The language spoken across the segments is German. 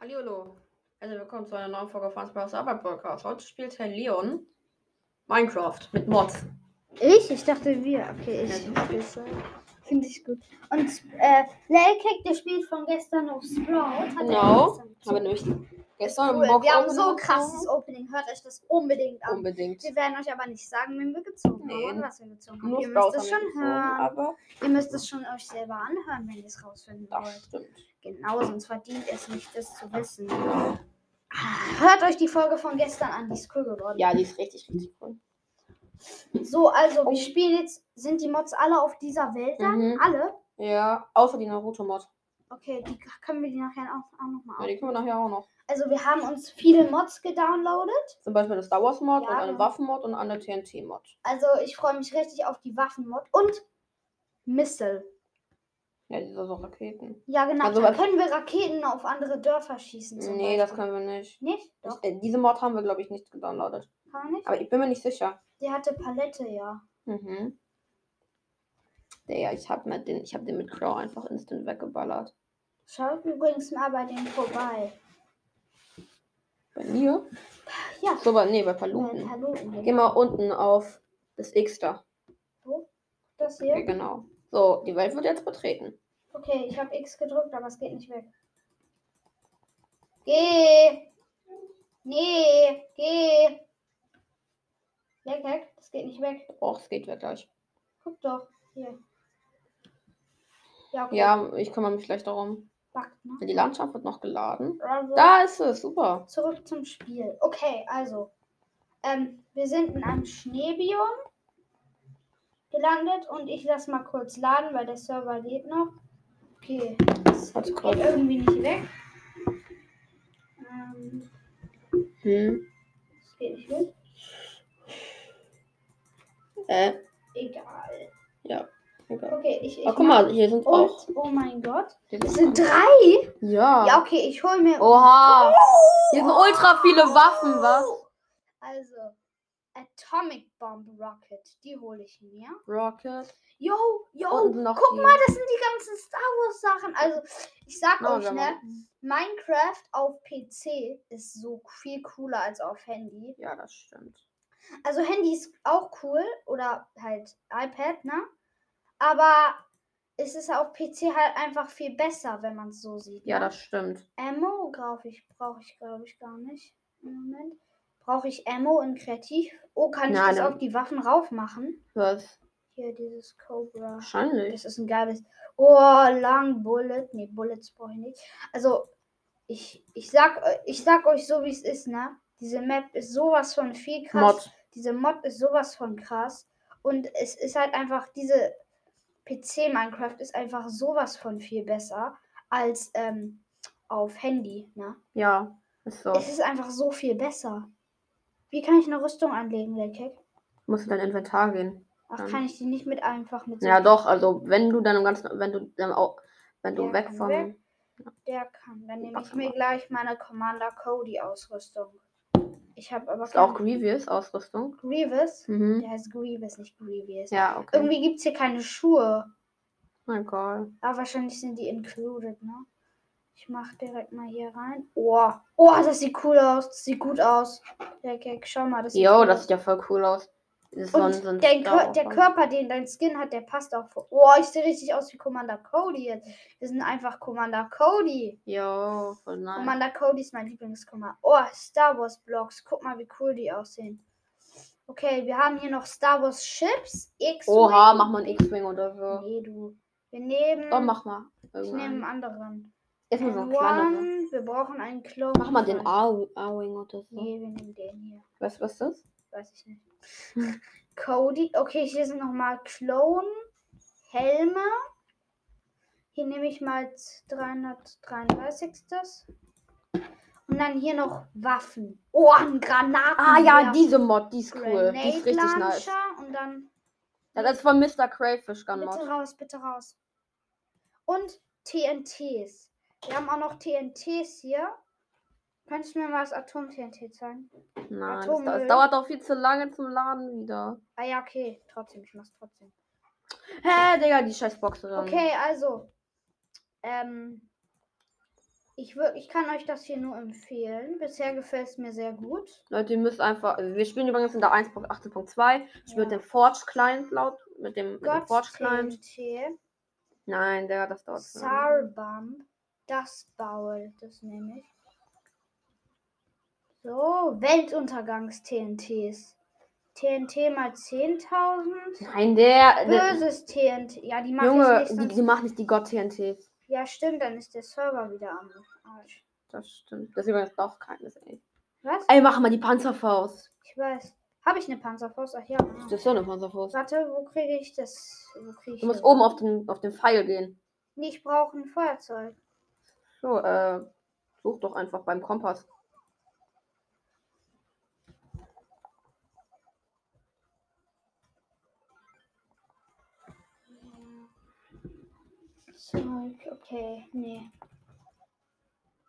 Hallihallo. Also willkommen zu einer neuen Folge von Spaß Arbeit Podcast. Heute spielt Herr Leon Minecraft mit Mods. Ich? Ich dachte wir. Okay, Ja, ich. so. Finde ich gut. Und äh, Lelkek, der spielt von gestern noch Sprout. Hat er Genau. gestern gezogen. nämlich gestern cool. im Box Wir haben so Opening krasses gezogen. Opening. Hört euch das unbedingt an. Unbedingt. Wir werden euch aber nicht sagen, wen wir gezogen Nee. haben was wir gezogen haben. Nur Ihr müsst es schon gezogen, hören. aber Ihr müsst es schon euch selber anhören, wenn ihr es rausfinden das wollt. stimmt. Genau, sonst verdient es nicht, das zu wissen. Ah, Hört euch die Folge von gestern an, die ist cool geworden. Ja, die ist richtig, richtig cool. So, also Oh. wir spielen jetzt, sind die Mods alle auf dieser Welt dann? Mhm. Alle? Ja, außer die Naruto-Mod. Okay, die können wir die nachher auch, auch nochmal Ja, die können wir nachher auch noch. Also wir haben uns viele Mods gedownloadet. Zum Beispiel eine Star Wars Mod Ja, und eine genau. Waffen-Mod und eine TNT-Mod. Also ich freue mich richtig auf die Waffenmod und Missile. Ja, diese so Raketen. Ja, genau. Also da was- können wir Raketen auf andere Dörfer schießen. Zum Nee, das Beispiel. können wir nicht. Nicht? Ich, Doch, äh, diese Mod haben wir, glaube ich, nicht gedownloadet. kann man nicht. Aber ich bin mir nicht sicher. Die hatte Palette, ja. Mhm. Ja, ich habe den, ich hab den mit Crow einfach instant weggeballert. Schaut übrigens mal bei denen vorbei. Bei mir? Ja, So, bei, nee, bei bei Paluten. Paluten. Geh mal unten auf das X da. Das Ja, hier. genau. So, die Welt wird jetzt betreten. Okay, ich habe X gedrückt, aber es geht nicht weg. Geh! Nee, geh! Weg, weg, das geht nicht weg. Och, es geht weg gleich. Guck doch, hier. Ja, okay. Ja, ich kümmere mich gleich darum. Backt, ne? Die Landschaft wird noch geladen. Also, Da ist es, super. zurück zum Spiel. Okay, also. Ähm, wir sind in einem Schneebiom gelandet und ich lasse mal kurz laden, weil der Server lädt noch. Okay, das geht kurz. irgendwie nicht weg. Ähm, Hm. das geht nicht weg. Äh, Egal. Okay, ich. ich Oh, guck mal, hier sind auch. Oh mein Gott. Hier Es sind drei? ja. Ja, okay, ich hol mir. Oha. Hier sind ultra viele Waffen, was? Also, Atomic Bomb Rocket, die hole ich mir. Rocket. Yo, yo, guck die- mal, das sind die ganzen Star Wars Sachen. Also, ich sag Oh, euch, ne, Minecraft auf PC ist so viel cooler als auf Handy. Ja, das stimmt. Also, Handy ist auch cool oder halt iPad, ne? Aber es ist auf PC halt einfach viel besser, wenn man es so sieht. Ja, ne? das stimmt. Ammo brauche ich, brauche ich, glaube ich, gar nicht. Im Moment. Brauche ich Ammo in Kreativ? Oh, kann ich Nein, das auf die Waffen rauf machen? Was? Hier, dieses Cobra. Wahrscheinlich. Das ist ein geiles. Oh, lang Bullet. Nee, Bullets brauche ich nicht. Also, ich, ich, sag, ich sag euch so, wie es ist, ne? Diese Map ist sowas von viel krass. Mod. Diese Mod ist sowas von krass. Und es ist halt einfach, diese PC-Minecraft ist einfach sowas von viel besser als ähm, auf Handy, ne? Ja, ist so. Es ist einfach so viel besser. Wie kann ich eine Rüstung anlegen, Lekek? Musst in dein Inventar gehen. Ach, Ähm. kann ich die nicht mit einfach mit so Ja, doch, also wenn du dann im ganzen, wenn du dann auch, wenn du Der weg von. weg. Der kann. Dann nehme ich mir gleich meine Commander Cody Ausrüstung. Ich habe aber Ist auch Grievous Ausrüstung. Grievous. Mhm. Der heißt Grievous, nicht Grievous. Ja, okay. Irgendwie gibt es hier keine Schuhe. Egal. Aber wahrscheinlich sind die included, ne? Ich mach direkt mal hier rein. Oh, oh, das sieht cool aus. Das sieht gut aus. Der Gag, schau mal, das sieht Jo, cool das sieht ja voll cool aus. So ein- Und so ein der, Kör der. Körper, den dein Skin hat, der passt auch. vor- Oh, ich sehe richtig aus wie Commander Cody jetzt. Wir sind einfach Commander Cody. Jo, voll nice. Commander Cody ist mein Lieblingskommander. Oh, Star Wars Blocks. Guck mal, wie cool die aussehen. Okay, wir haben hier noch Star Wars Ships. X. Oha, mach mal einen X-Wing oder so. Nee, du. Wir nehmen. Oh, mach mal. ich nehme einen anderen. Erstmal so ein kleiner. One. Wir brauchen einen Clone. Mach mal den A-Wing oder so. Nee, wir nehmen den hier. Weißt du, was das ist? Weiß ich nicht. Cody. Okay, hier sind nochmal Clone. Helme. Hier nehme ich mal 333. Das. Und dann hier noch Waffen. Oh, ein Granaten. Ah ja, diese Mod, die ist cool. Die ist richtig nice. Und dann Ja, das ist von Mr. Crayfish Gun bitte raus, bitte raus. Und TNTs. Wir haben auch noch TNTs hier. Könntest du mir mal das Atom-TNT zeigen? Nein, das, Atommüll. das dauert doch viel zu lange zum Laden wieder. Ah ja, okay. Trotzdem, ich mach's trotzdem. Hä, Digga, die scheiß Boxerin. Okay, also. Ähm. Ich, würd, ich kann euch das hier nur empfehlen. Bisher gefällt es mir sehr gut. Leute, ihr müsst einfach. Wir spielen übrigens in der 1.18.2. Ich Ja. mit dem Forge Client laut. Mit dem, mit dem Forge Client. TNT, Nein, der das dauert. Sarbump, das Baul, das nehme ich. So, Weltuntergangs-TNTs. TNT mal 10.000. Nein, der. der Böses TNT. Ja, die mache Junge, ich nicht. die, die machen nicht die God-TNTs. Ja, stimmt, dann ist der Server wieder am Arsch. Das stimmt. Das ist übrigens doch keines, ey. Was? Ey, mach mal die Panzerfaust. Ich weiß. Habe ich eine Panzerfaust? Ach ja. Das ist so eine Panzerfaust. Warte, wo kriege ich das? Wo krieg ich Du musst das? oben auf den, auf den Pfeil gehen. Nee, ich brauche ein Feuerzeug. So, äh, such doch einfach beim Kompass. Zeug, okay, nee.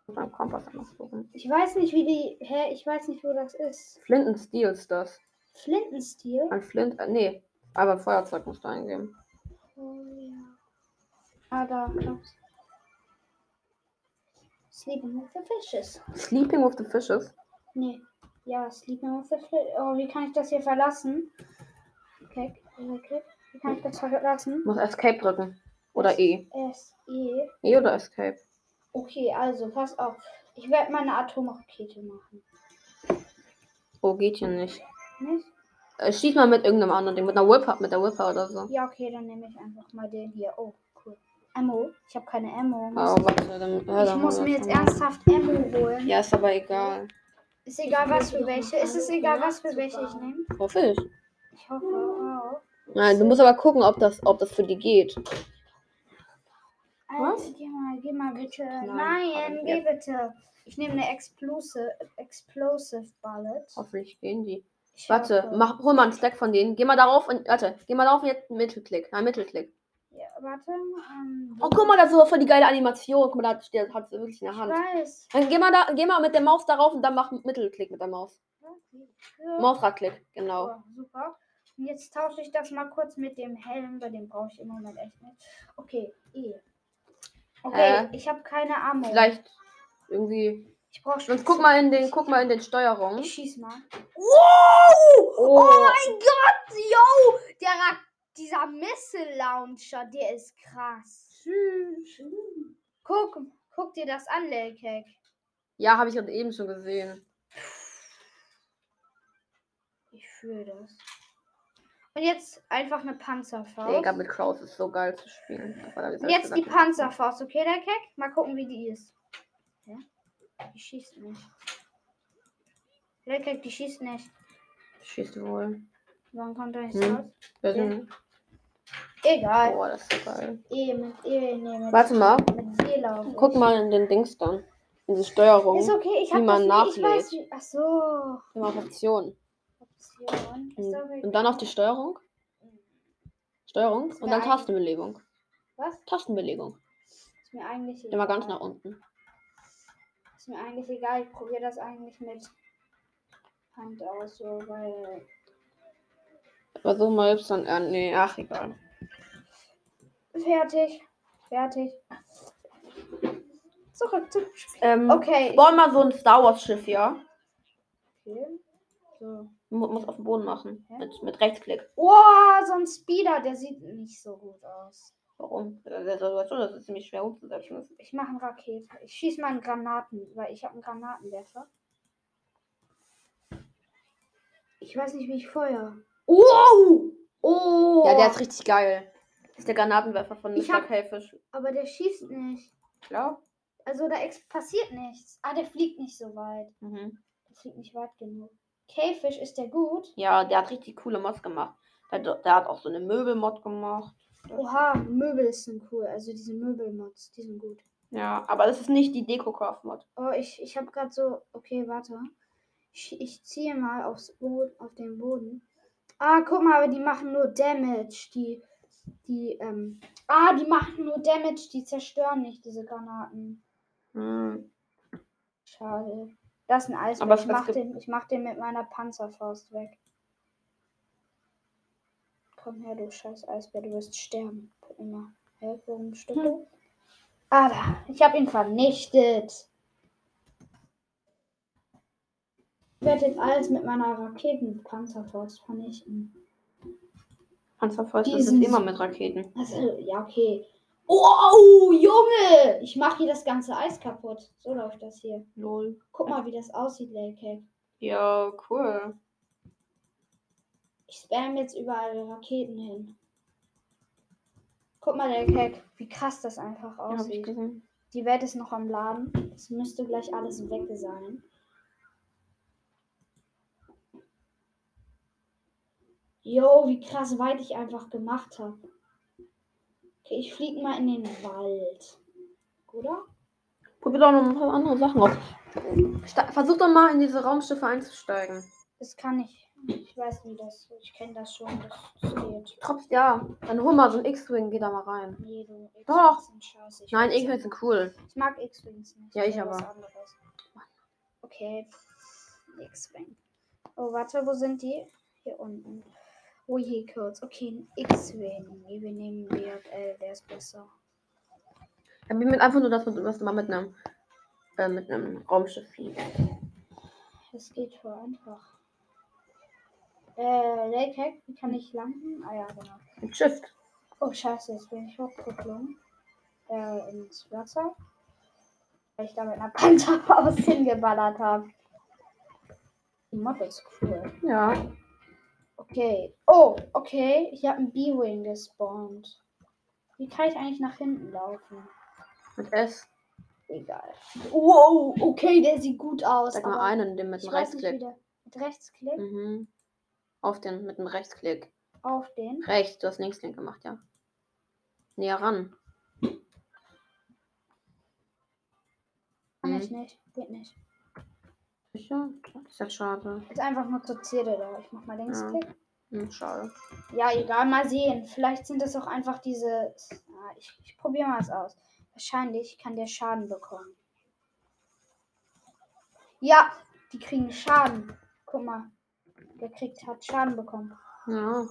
Beim Kompass einfach suchen. Ich weiß nicht, wie die. Hä? Ich weiß nicht, wo das ist. Flinten Steel ist das. Flintenstil? Ein Flint, äh, nee. Aber ein Feuerzeug musst du eingeben. Oh ja. Ah, da. da. Sleeping with the Fishes. Sleeping with the Fishes. Nee. Ja, Sleeping with the Fishes. Oh, wie kann ich das hier verlassen? Okay, okay. Wie kann ich das verlassen? Muss Escape drücken. Oder E. S, E. E oder Escape. Okay, also, pass auf. Ich werde mal eine Atomrakete machen. Oh, geht hier nicht. Nicht? Äh, schieß mal mit irgendeinem anderen Ding. Mit einer Whipper, mit der Whipper oder so. Ja, okay, dann nehme ich einfach mal den hier. Oh, cool. Ammo. Ich habe keine Ammo. Oh, warte, dann. Ja, ich dann muss mir jetzt mal. ernsthaft Ammo holen. Ja, ist aber egal. Ist egal, was für welche. Ist es egal, was für welche ich nehme? Hoffe ich. Ich hoffe auch. Nein, du musst aber gucken, ob das, ob das für die geht. Was? Geh mal, geh mal bitte. Nein, Nein, aber geh bitte. Ich nehme eine Explosive, Explosive Bullet. Hoffentlich gehen die. Ich Warte, hoffe. mach, hol mal einen Stack von denen. Geh mal darauf und. Warte, geh mal darauf und jetzt einen Mittelklick. Nein, Mittelklick. Ja, warte. Ähm, Oh, guck mal, das ist so voll die geile Animation. Guck mal, da steht, hat sie wirklich in der ich Hand. weiß. Dann geh mal, da, geh mal mit der Maus darauf und dann mach Mittelklick mit der Maus. Ja. Mausradklick, genau. Oh, super. Und jetzt tausche ich das mal kurz mit dem Helm, weil den brauche ich im Moment echt nicht. Okay, E. Okay, Hä? ich habe keine Ammo. Vielleicht irgendwie. Ich brauche Sonst guck mal in den, guck mal in den Steuerungen. Ich schieß mal. Wow! Oh. mein Gott, yo! Der Ra dieser Missile Launcher, der ist krass. Guck, guck dir das an, Lelkek. Ja, habe ich gerade eben schon gesehen. Ich fühle das. Und jetzt einfach eine Panzerfaust. Digga, mit Klaus ist so geil zu spielen. Und jetzt die Panzerfaust, okay, Lelkek? Mal gucken, wie die ist. Ja? Die schießt nicht. Lelkek, die schießt nicht. Schießt wohl. Warum kommt da nichts Hm. raus? Nicht. Egal. Boah, das ist so geil. E mit E, nee, mit, Warte mal. mit D laufe ich. Guck mal in den Dings dann. In die Steuerung. Ist okay, ich wie habe man das nicht, ich weiß nachlädt. wie. Ach so. Mal auf Option. Doch Und dann auf die Steuerung. Steuerung. Und dann. Tastenbelegung. Was? Tastenbelegung. Ist mir eigentlich egal. Mal ganz nach unten. Ist mir eigentlich egal. Ich probiere das eigentlich mit Hand aus, so, weil. Versuch mal Y. Äh, nee, ach, egal. Fertig. Fertig. Zurück zum Spiel. Ähm, Okay. Bauen mal so ein Star Wars Schiff, ja? okay. So. Mu muss auf den Boden machen. Hä? Mit, mit Rechtsklick. Oh, so ein Speeder, der sieht nicht so gut aus. Warum? Das ist ziemlich schwer umzusetzen. Ich mache eine Rakete. Ich schieße mal einen Granaten, weil ich habe einen Granatenwerfer. Ich weiß nicht, wie ich feuer. Oh! Oh! Ja, der ist richtig geil. Das ist der Granatenwerfer von Ich hab-. Aber der schießt nicht. Klar. Also da passiert nichts. Ah, der fliegt nicht so weit. Mhm. Der fliegt nicht weit genug. K-Fish, ist der gut? Ja, der hat richtig coole Mods gemacht. Der, der hat auch so eine Möbelmod gemacht. Oha, Möbel sind cool. Also diese Möbelmods, die sind gut. Ja, aber das ist nicht die Deko-Craft-Mod. Oh, ich, ich habe gerade so. Okay, warte. Ich, ich ziehe mal aufs Boden, auf den Boden. Ah, guck mal, aber die machen nur Damage. Die, die, ähm. Ah, die machen nur Damage, die zerstören nicht, diese Granaten. Hm. Schade. Das ist ein Eisbär. Aber ich, mach den, ich mach den mit meiner Panzerfaust weg. Komm her, du scheiß Eisbär, du wirst sterben. Für immer. Hä, warum stimmt Hm. Ah, da. Ich habe ihn vernichtet. Ich werde jetzt alles mit meiner Raketenpanzerfaust vernichten. Sind sind immer mit Raketen. Also, ja, okay. Oh, Junge! Ich mache hier das ganze Eis kaputt. So läuft das hier. Lol. Guck mal, wie das aussieht, Lake Ja, cool. Ich spam jetzt überall Raketen hin. Guck mal, Lake wie krass das einfach Ja, aussieht. gesehen. Die Welt ist noch am Laden. Es müsste gleich alles weg sein. Jo, wie krass weit ich einfach gemacht habe. Okay, ich fliege mal in den Wald. Oder? Probier doch noch ein paar andere Sachen aus. Sta- Versuch doch mal in diese Raumschiffe einzusteigen. Das kann ich. Ich weiß wie das. Ich kenne das schon. Das, geht. Trotz, ja. Dann hol mal so ein X-Wing, geh da mal rein. Nee, du. X-Wings Doch. Sind scheiße. Ich Nein, X-Wings sind cool. Ich mag X-Wings nicht. Ja, ich will aber. anderes. Okay. X-Wing. Oh, warte, wo sind die? Hier unten. Oh, hier kurz. Okay, ein X-Wing. Nee, wir nehmen BJL, der ist besser. Ja, wir mit einfach nur das, was du mal mit einem, äh, mit einem Raumschiff fliegst. Das geht voll einfach. Äh, Lake Hack, wie kann ich landen? Ah ja, genau. Mit Shift. Oh, scheiße, jetzt bin ich hochgeflogen. Äh, ins Wasser. Weil ich da mit einer Panzerfaust hingeballert habe. Die Mod ist cool. Ja. Okay. Oh, okay. Ich habe einen B-Wing gespawnt. Wie kann ich eigentlich nach hinten laufen? Mit S. Egal. Wow, okay, der sieht gut aus. Sag mal einen, den mit dem Rechtsklick. Mit Rechtsklick Mhm. Auf den, mit dem Rechtsklick. auf den. Rechts, du hast Linksklick gemacht, ja. Näher ran. Kann Mhm. ich nicht. Geht nicht. Sicher? Das ist ja schade. Ist einfach nur zur Zierde da. Ich mach mal Linksklick. Hm, schade. Ja. egal, mal sehen. Vielleicht sind das auch einfach diese. Ah, ich ich probiere mal es aus. Wahrscheinlich kann der Schaden bekommen. Ja, die kriegen Schaden. Guck mal. Der kriegt, hat Schaden bekommen. Ja.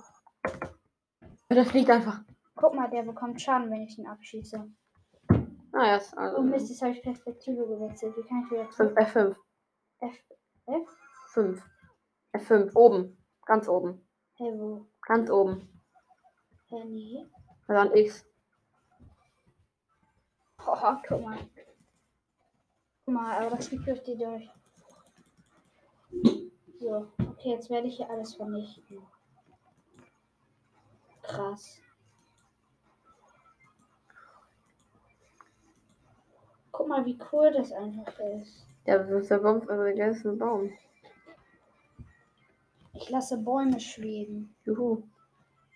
Der fliegt einfach. Guck mal, der bekommt Schaden, wenn ich ihn abschieße. Ah, ja, ist also. Oh Mist, jetzt habe ich Perspektive gewechselt. Wie kann ich wieder 5, zurück? F5. F, F? 5. F5. Oben. Ganz oben. Hey, wo? Ganz oben. Hä, nee. Dann X. Oh, guck mal. Guck mal, aber das fliegt durch die durch. So, okay, jetzt werde ich hier alles vernichten. Krass. Guck mal, wie cool das einfach ist. Ist der Baum, also der ist ein Baum. Ich lasse Bäume schweben. Juhu.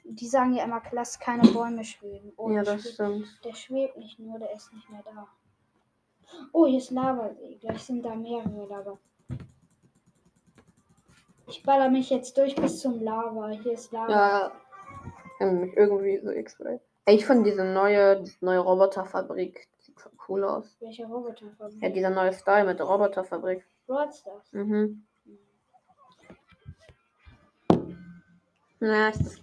Die sagen ja immer, lass keine Bäume schweben. Oh, Ja, der das schwebt- stimmt. Der schwebt nicht nur, der ist nicht mehr da. Oh, hier ist Lava. Gleich sind da mehrere Lava. Ich baller mich jetzt durch bis zum Lava. Hier ist Lava. Ja. Ähm, irgendwie so X-Ray. Ey, Ich finde diese neue, diese neue Roboterfabrik cool aus. Welche Roboterfabrik? Ja, dieser neue Style mit der Roboterfabrik. Mhm. Ja, ist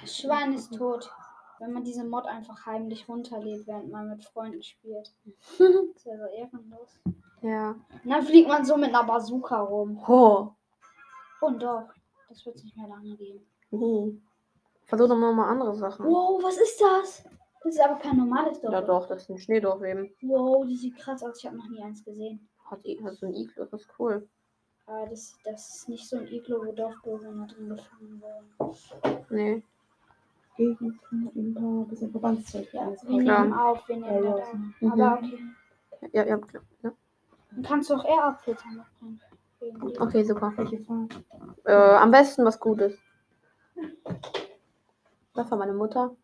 Das Schwein ist tot. Wenn man diese Mod einfach heimlich runterlädt, während man mit Freunden spielt. Das wäre so ehrenlos. ja. Und dann fliegt man so mit einer Bazooka rum. Ho. Und doch. Das wird es nicht mehr lange geben. Mhm. Versuch doch mal, mal andere Sachen. Wow, was ist das? Das ist aber kein normales Dorf. Ja doch, das ist ein Schneedorfleben. Wow, die sieht krass aus. Ich habe noch nie eins gesehen. Hat, i- hat so ein Iglo, das ist cool. Aber das, das ist nicht so ein Iglo, wo Dorfbewohner drin gefangen werden. Nee. Gegend ein paar bisschen Verbandszeug. Ja, wir Klar. nehmen auf, wir nehmen Ja, da. ja. Mhm. Aber okay. Ja, ja, klar. Ja. Dann kannst du auch Air-Abfilter noch rein. Okay, super. Äh, am besten was Gutes. Das war meine Mutter.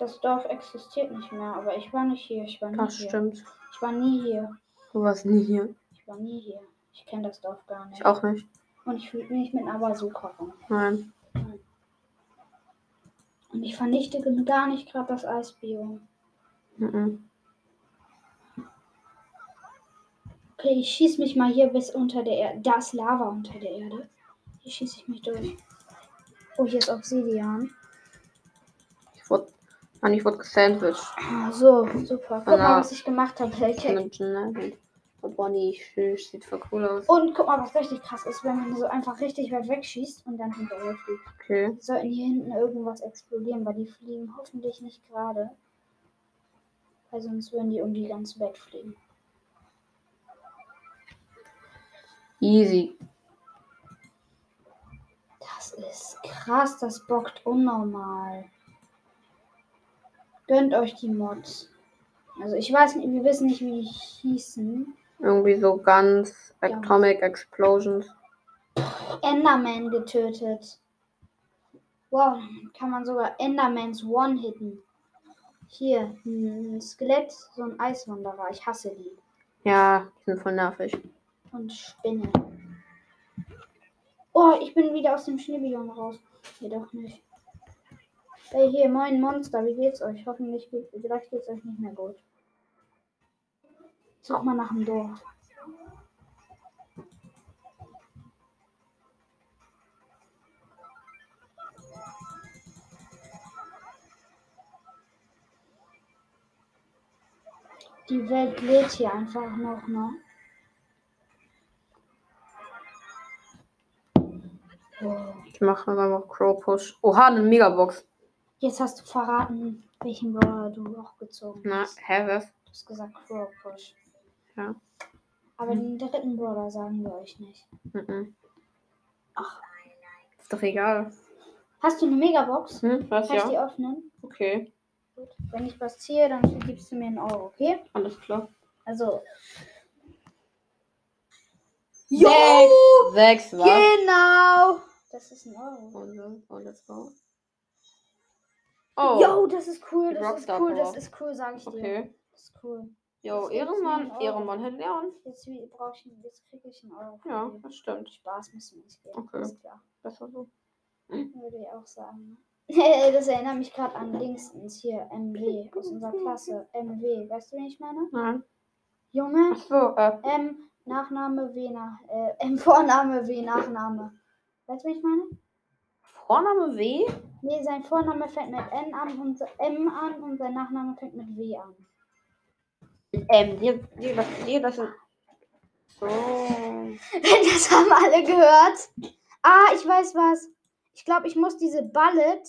Das Dorf existiert nicht mehr, aber ich war nicht hier. Ich war nie Das hier. stimmt. Ich war nie hier. Du warst nie hier. Ich war nie hier. Ich kenne das Dorf gar nicht. Ich auch nicht. Und ich fliege nicht mit einer Bazooka rum. Nein. Und ich vernichte gar nicht gerade das Eisbiom. Mhm. Okay, ich schieße mich mal hier bis unter der Erde. Da ist Lava unter der Erde. Hier schieße ich mich durch. Oh, hier ist Obsidian. wurde, Mann, ich wurde gesandwiched. Ah, So, super. Guck mal, was ich gemacht habe. Einem Generic. Oh, Bonnie, süß, sieht voll cool aus. Und guck mal, was richtig krass ist, wenn man so einfach richtig weit wegschießt und dann hinterher fliegt. Okay. Sollten hier hinten irgendwas explodieren, weil die fliegen hoffentlich nicht gerade. Weil sonst würden die um die ganze Welt fliegen. Easy. Das ist krass, das bockt unnormal. Gönnt euch die Mods. Also ich weiß nicht, wir wissen nicht, wie die hießen. Irgendwie so ganz Ja. Atomic Explosions. Enderman getötet. Wow, kann man sogar Endermans One-Hitten. Hier, ein Skelett, so ein Eiswanderer. Ich hasse die. Ja, die sind voll nervig. Und Spinnen. Oh, ich bin wieder aus dem Schneebiom raus. Jedoch nicht. Ey, hier, moin Monster, wie geht's euch? Hoffentlich geht, vielleicht geht's euch nicht mehr gut. Such mal nach dem Dorf. Die Welt lädt hier einfach noch, ne? Ich mache einfach Crow Push. Oha, eine Megabox. Jetzt hast du verraten, welchen Brawler du auch gezogen Na, hast. hä, was? Du hast gesagt Crow Push. Ja. Aber den dritten Brawler sagen wir euch nicht. Mhm. Ach. Ist doch egal. Hast du eine Megabox? Hm, was Kann ich die ja? öffnen? Okay, Gut. Wenn ich was ziehe, dann gibst du mir einen Euro, okay? alles klar. Also. Sechs! Sechs, was? Genau! Das ist ein Euro. Und, und let's go. Oh, Yo, das ist cool, das Rockstar ist cool, das Power. ist cool, sag ich dir. okay. Das ist cool. Jo, Das Ehrenmann. Ehrenmann, Herr Leon. Jetzt jetzt kriege ich einen Euro. Ja, das stimmt. Spaß müssen wir nicht geben. Okay. Ist klar. Besser so. Würde ich auch sagen. Das erinnert mich gerade an Dingstens hier, MW, aus unserer Klasse. MW, weißt du, wen ich meine? Nein. Junge, Ach so, äh, M, Nachname, W, nach, äh, M, Vorname, W, Nachname. Weißt du, wen ich meine? Vorname W? Nee, sein Vorname fängt mit N an und M an und sein Nachname fängt mit W an. Ähm, dir, dir, das, dir, das sind. So. Das haben alle gehört. Ah, ich weiß was. Ich glaube, ich muss diese Ballet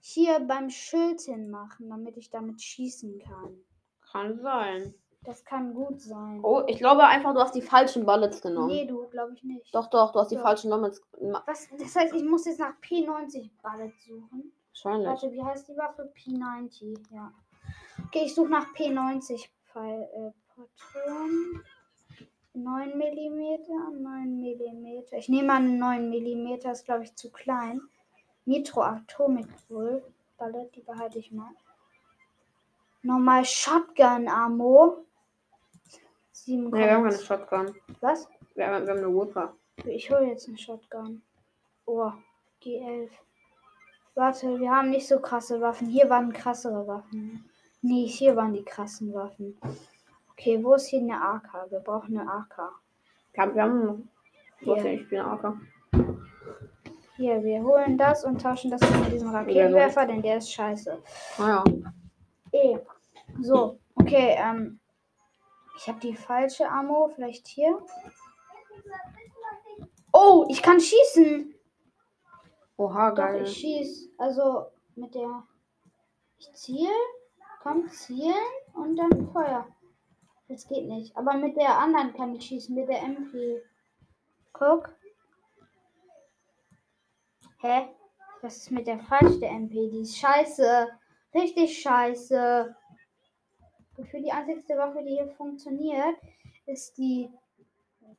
hier beim Schild hinmachen, damit ich damit schießen kann. Kann sein. Das kann gut sein. Oh, ich glaube einfach, du hast die falschen Bullets genommen. Nee, du, glaube ich nicht. Doch, doch, du hast die Doch. falschen Bullets genommen. Was, das heißt, ich muss jetzt nach P90 Ballet suchen. Wahrscheinlich. Warte, wie heißt die Waffe? P90, ja. Okay, ich suche nach P90 Pfeil, äh, Patronen. 9 mm, 9 mm. Ich nehme mal einen 9 mm, ist glaube ich zu klein. Nitro Atomic wohl. Ballett, die behalte ich mal. Nochmal Shotgun Ammo. 7, Nee, wir haben keine Shotgun. Was? Wir haben, wir haben eine Whooper. Ich hole jetzt eine Shotgun. Oh, G11. Warte, wir haben nicht so krasse Waffen. Hier waren krassere Waffen. Nee, hier waren die krassen Waffen. Okay, wo ist hier eine AK? Wir brauchen eine AK. Wir haben, wir haben ja Hier, nicht viel AK. hier, wir holen das und tauschen das mit diesem Raketenwerfer, denn der ist scheiße. Naja. Eh. So, okay, ähm. Ich habe die falsche Ammo, vielleicht hier. Oh, ich kann schießen. Oha, Doch, geil. ich schieß. Also mit der. Ich ziehe, komm, zielen und dann Feuer. Das geht nicht. Aber mit der anderen kann ich schießen, mit der MP. Guck. Hä? Was ist mit der falschen MP? Die ist scheiße. Richtig scheiße. Für die einzigste Waffe, die hier funktioniert, ist die.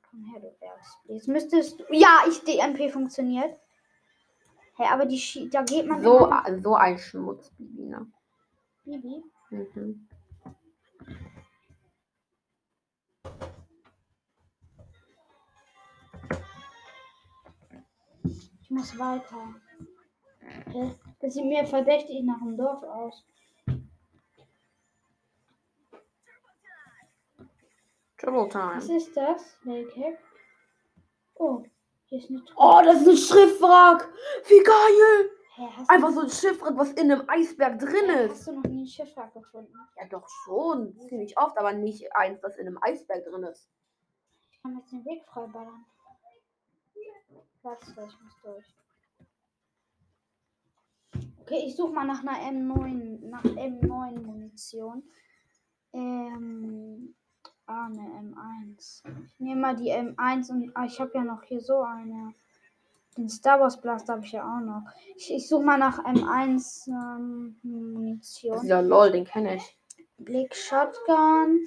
Komm her, du Bergs. Jetzt müsstest du. Ja, ich, die MP funktioniert. Hä, aber die Schi da geht man. So, immer- so ein Schmutz, Bibi, ne? Bibi. Mhm. Ich muss weiter. Das sieht mir verdächtig nach dem Dorf aus. Trouble Was Time. ist das? Welke? Oh, hier ist eine Truhe. Oh, das ist ein Schriftwrack. Wie geil. Hä, Einfach so ein Schiffwrack, was in einem Eisberg drin ist. hast du noch nie ein Schiffwrack gefunden? Ja, doch schon. Ziemlich oft, aber nicht eins, das in einem Eisberg drin ist. Ich kann jetzt den Weg freiballern. Warte, ich muss durch. Okay, ich suche mal nach einer M9, nach M9 Munition. Ähm, ah, eine M1. Ich nehme mal die M1 und ah, ich habe ja noch hier so eine. Den Star Wars Blaster habe ich ja auch noch. Ich, ich suche mal nach M1 ähm, Munition. ja lol, den kenne ich. Blick Shotgun.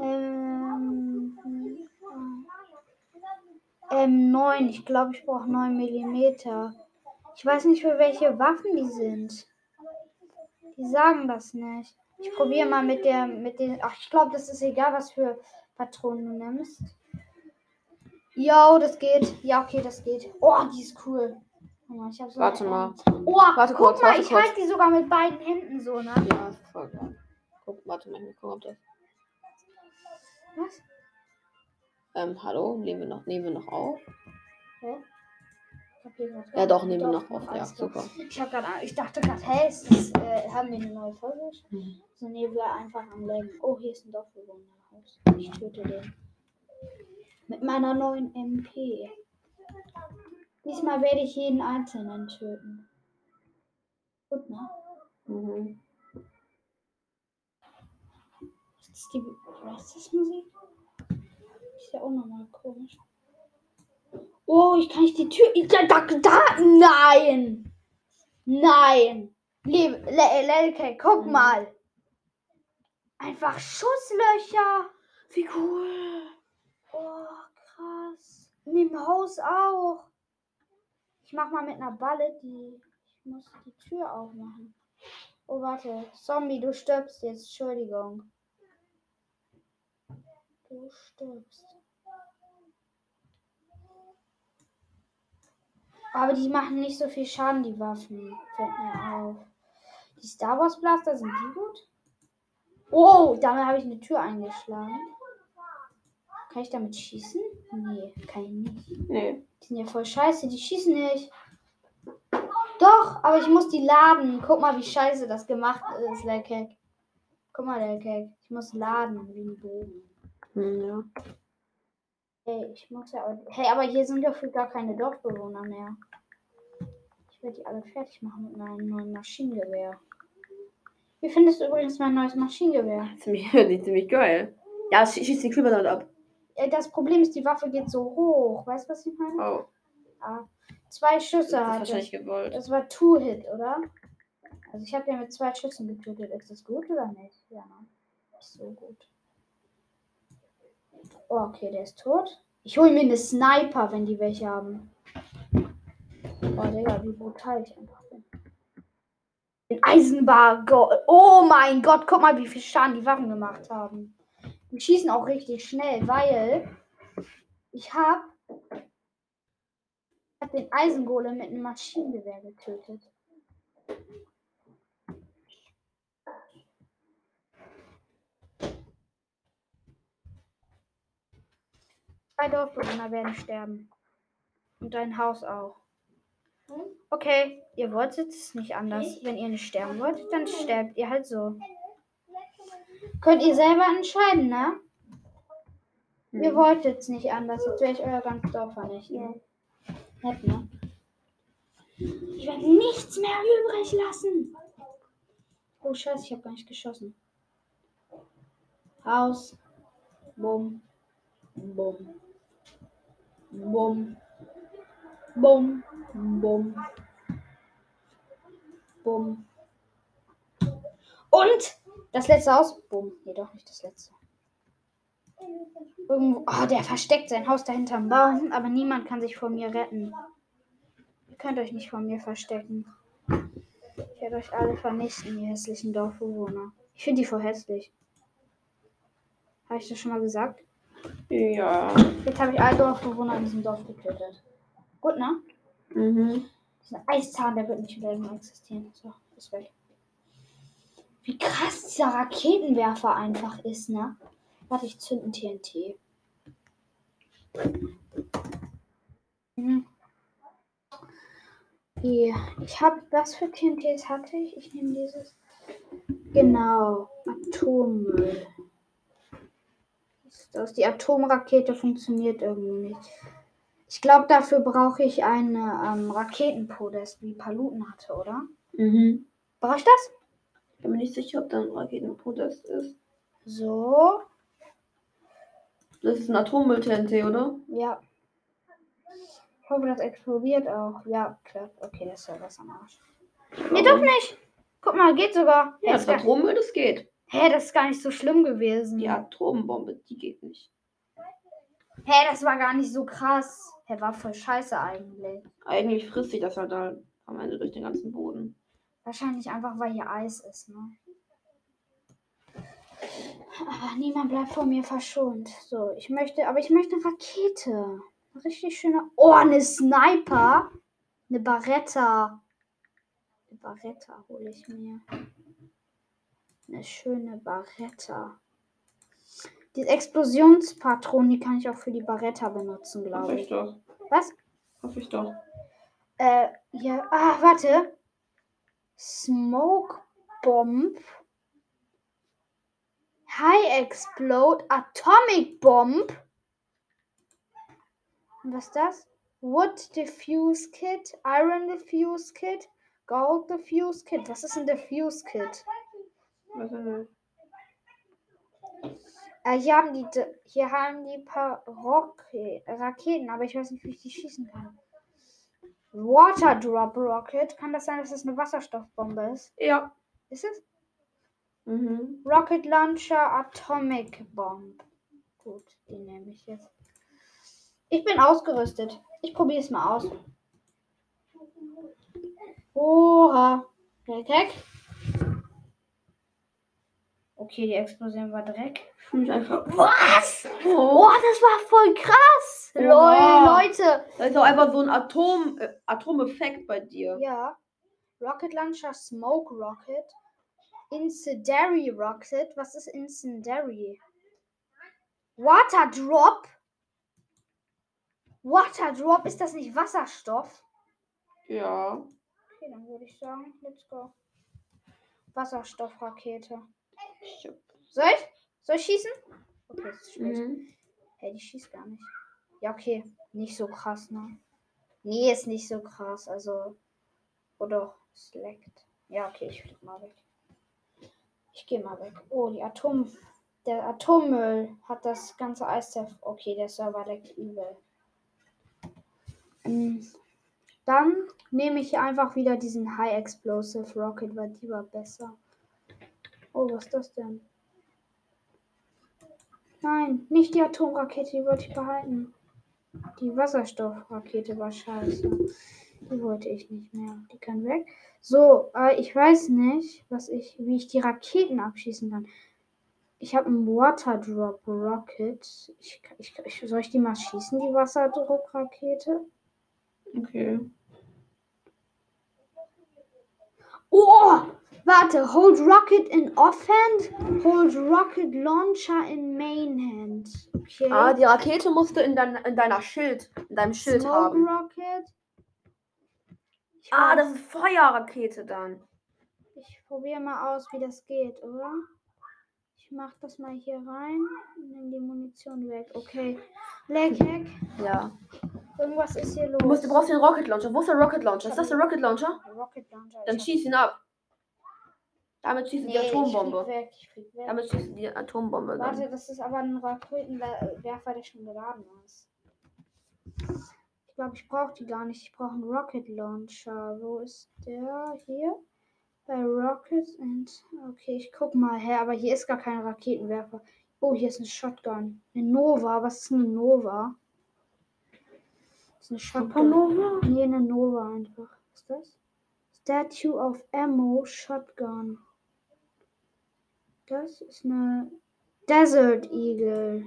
Ähm, M9. Ich glaube, ich brauche 9 mm. Ich weiß nicht, für welche Waffen die sind. Die sagen das nicht. Ich probiere mal mit der, mit den. Ach, ich glaube, das ist egal, was für Patronen du nimmst. Jo, das geht. Ja, okay, das geht. Oh, die ist cool. Hab so Warte mal. Oh, Warte guck kurz, mal, warte ich halte die sogar mit beiden Händen so, ne? Ja, voll geil. Guck, warte mal, ich guck, ob das. Was? Ähm, hallo, nehmen wir noch, nehmen wir noch auf? Hä? Ja, doch, nehmen wir noch auf. Ja, super. Ich, hab grad, ich dachte gerade, hey, ist das, äh, haben wir eine neue Folge? Mhm. So, nee, wir einfach am Leben. Oh, hier ist ein Dorfbewohnerhaus. Ich töte den. Mit meiner neuen MP. Diesmal werde ich jeden Einzelnen töten. Gut, ne? Mhm. Was ist die. Was ist das Musik? Ist ja auch nochmal komisch. Oh, ich kann nicht die Tür. Ich- Da, da, da, nein! Nein! Liebe, Le Lelke, guck Mhm. mal! Einfach Schusslöcher! Wie cool. Oh, krass. In dem Haus auch. Ich mach mal mit einer Balle die. Ich muss die Tür aufmachen. Oh, warte. Zombie, du stirbst jetzt. Entschuldigung. Du stirbst. Aber die machen nicht so viel Schaden, die Waffen. Fällt mir auf. Die Star Wars Blaster, sind die gut? Oh, damit habe ich eine Tür eingeschlagen. Kann ich damit schießen? Nee, kann ich nicht. Nee. Die sind ja voll scheiße, die schießen nicht. Doch, aber ich muss die laden. Guck mal, wie scheiße das gemacht ist, Lelkek. Guck mal, Lelkek. Ich muss laden wie ein Bogen. Hm, ja. Hey, ich muss ja. aber- Hey, aber hier sind gefühlt gar keine Dorfbewohner mehr. Ich werde die alle fertig machen mit meinem neuen Maschinengewehr. Wie findest du übrigens mein neues Maschinengewehr? Ziemlich, die, ziemlich geil. Ja, schieß schieß den Creeper damit ab. Äh, Das Problem ist, die Waffe geht so hoch. Weißt du, was ich meine? Oh, Ah, zwei Schüsse ist hat wahrscheinlich gewollt. Das war Two-Hit, oder? Also ich habe den mit zwei Schüssen getötet. Ist das gut oder nicht? Ja, ne? Nicht so gut. Oh, okay, der ist tot. Ich hole mir eine Sniper, wenn die welche haben. Oh, Digga, wie brutal ich einfach. Den Eisenbar. Oh mein Gott, guck mal, wie viel Schaden die Waffen gemacht haben. Die schießen auch richtig schnell, weil ich habe hab den Eisengolem mit einem Maschinengewehr getötet. Zwei Dorfbewohner werden sterben. Und dein Haus auch. Okay, ihr wollt es nicht anders. Wenn ihr nicht sterben wollt, dann sterbt ihr halt so. Könnt ihr selber entscheiden, ne? Ihr Hm. wollt jetzt nicht anders. Jetzt werde ich euer ganzes Dorf vernichten. Nett, ne? Ich werde nichts mehr übrig lassen. Oh, Scheiße, ich habe gar nicht geschossen. Haus. Bumm. Bumm. Bumm. Bumm. Bumm. Bumm. Und das letzte Haus. Bumm. Nee, doch nicht das letzte. Irgendwo. Oh, der versteckt sein Haus dahinter am Baum, aber niemand kann sich vor mir retten. Ihr könnt euch nicht vor mir verstecken. Ich werde euch alle vernichten, ihr hässlichen Dorfbewohner. Ich finde die voll hässlich. Habe ich das schon mal gesagt? Ja. Jetzt habe ich alle Dorfbewohner in diesem Dorf getötet. Gut, ne? Mhm. Dieser Eiszahn, der wird nicht wieder mehr existieren. So, ist weg. Wie krass dieser Raketenwerfer einfach ist, ne? Warte, ich zünd ein TNT. Mhm. Okay, ich habe, was für TNTs hatte ich? Ich nehme dieses. Genau, Atommüll. Das? Die Atomrakete funktioniert irgendwie nicht. Ich glaube, dafür brauche ich eine ähm, Raketenpodest, wie Paluten hatte, oder? Mhm. Brauche ich das? Ich bin mir nicht sicher, ob da ein Raketenprotest ist. So, Das ist ein Atommüll-TNT, oder? ja. Ich hoffe, das explodiert auch. Ja, klappt. Okay, das ist ja was am Arsch. Nee, doch nicht. Guck mal, geht sogar. Ja, das Atommüll, das geht. hä, das ist gar nicht so schlimm gewesen. Die Atombombe, die geht nicht. Hä, das war gar nicht so krass. Hä, war voll scheiße eigentlich. Eigentlich frisst sich das halt da am Ende durch den ganzen Boden. Wahrscheinlich einfach, weil hier Eis ist, ne? Aber niemand bleibt vor mir verschont. So, ich möchte, aber ich möchte eine Rakete. Eine richtig schöne. Oh, eine Sniper. Eine Baretta. Eine Baretta hole ich mir. Eine schöne Baretta. Die Explosionspatronen, die kann ich auch für die Baretta benutzen, glaube Hoffe ich ich. doch. Was? Hoffe ich doch. Äh, ja. Ah, warte. Smoke Bomb. High Explode Atomic Bomb. Und was ist das? Wood Diffuse Kit, Iron Diffuse Kit, Gold Diffuse Kit. Was ist ein Diffuse Kit? Was ist denn? Äh, hier haben die hier haben die paar Rock Raketen, aber ich weiß nicht, wie ich die schießen kann. Water Drop Rocket. Kann das sein, dass das eine Wasserstoffbombe ist? Ja. Ist es? Mhm. Rocket Launcher Atomic Bomb. Gut, die nehme ich jetzt. Ich bin ausgerüstet. Ich probiere es mal aus. Oha. Dreck. Okay, die Explosion war Dreck. Mich einfach. Was? Oh. Boah, das war voll krass. Lol, Leute. Da ist auch einfach so ein Atom, äh, Atomeffekt bei dir. Ja. Rocket Launcher Smoke Rocket. Incendiary Rocket. Was ist Incendiary? Water Drop. Water Drop, ist das nicht Wasserstoff? Ja. Okay, dann würde ich sagen, let's go. Wasserstoffrakete. Ich hab- Soll ich? Soll ich schießen? Okay, es ist spät. Mhm. Hey, die schießt gar nicht. Ja, okay. Nicht so krass, ne? Nee, ist nicht so krass. Also. Oder es leckt. Ja, okay, ich flieg mal weg. Ich gehe mal weg. Oh, die Atom. Der Atommüll hat das ganze Eis. Okay, der Server leckt übel. Mm, Dann nehme ich einfach wieder diesen High Explosive Rocket, weil die war besser. Oh, was ist das denn? Nein, nicht die Atomrakete, die wollte ich behalten. Die Wasserstoffrakete war scheiße. Die wollte ich nicht mehr. Die kann weg. So, äh, ich weiß nicht, was ich, wie ich die Raketen abschießen kann. Ich habe einen Water Drop Rocket. Ich, ich, ich, soll ich die mal schießen, die Wasserdruckrakete? Okay. Oh! Warte, hold rocket in offhand, hold rocket launcher in main hand. Okay. Ah, die Rakete musste in, dein, in deiner Schild, in deinem Schild Smoke haben. Rocket. Ich Ah, das ist Feuerrakete dann. Ich probiere mal aus, wie das geht, oder? Ich mach das mal hier rein und nehme die Munition weg. Okay. Leg, leg. Ja. Irgendwas ist hier los. Du, musst, du brauchst den Rocket Launcher. Wo ist der Rocket Launcher? Ist das der Rocket Launcher? Rocket Launcher. Dann schieß ihn ab. Damit schießt du nee, die Atombombe. Ich weg, ich weg. Damit schießt du die Atombombe. Warte, Dann. das ist aber ein Raketenwerfer, der schon geladen ist. Ich glaube, ich brauche die gar nicht. Ich brauche einen Rocket Launcher. Wo ist der? Hier? Bei Rocket and. Okay, ich guck mal her, aber hier ist gar kein Raketenwerfer. Oh, hier ist eine Shotgun. Eine Nova. Was ist eine Nova? Das ist eine Shotgun. Supernova? Nee, eine Nova einfach. Was ist das? Statue of Ammo Shotgun. Das ist eine Desert Eagle.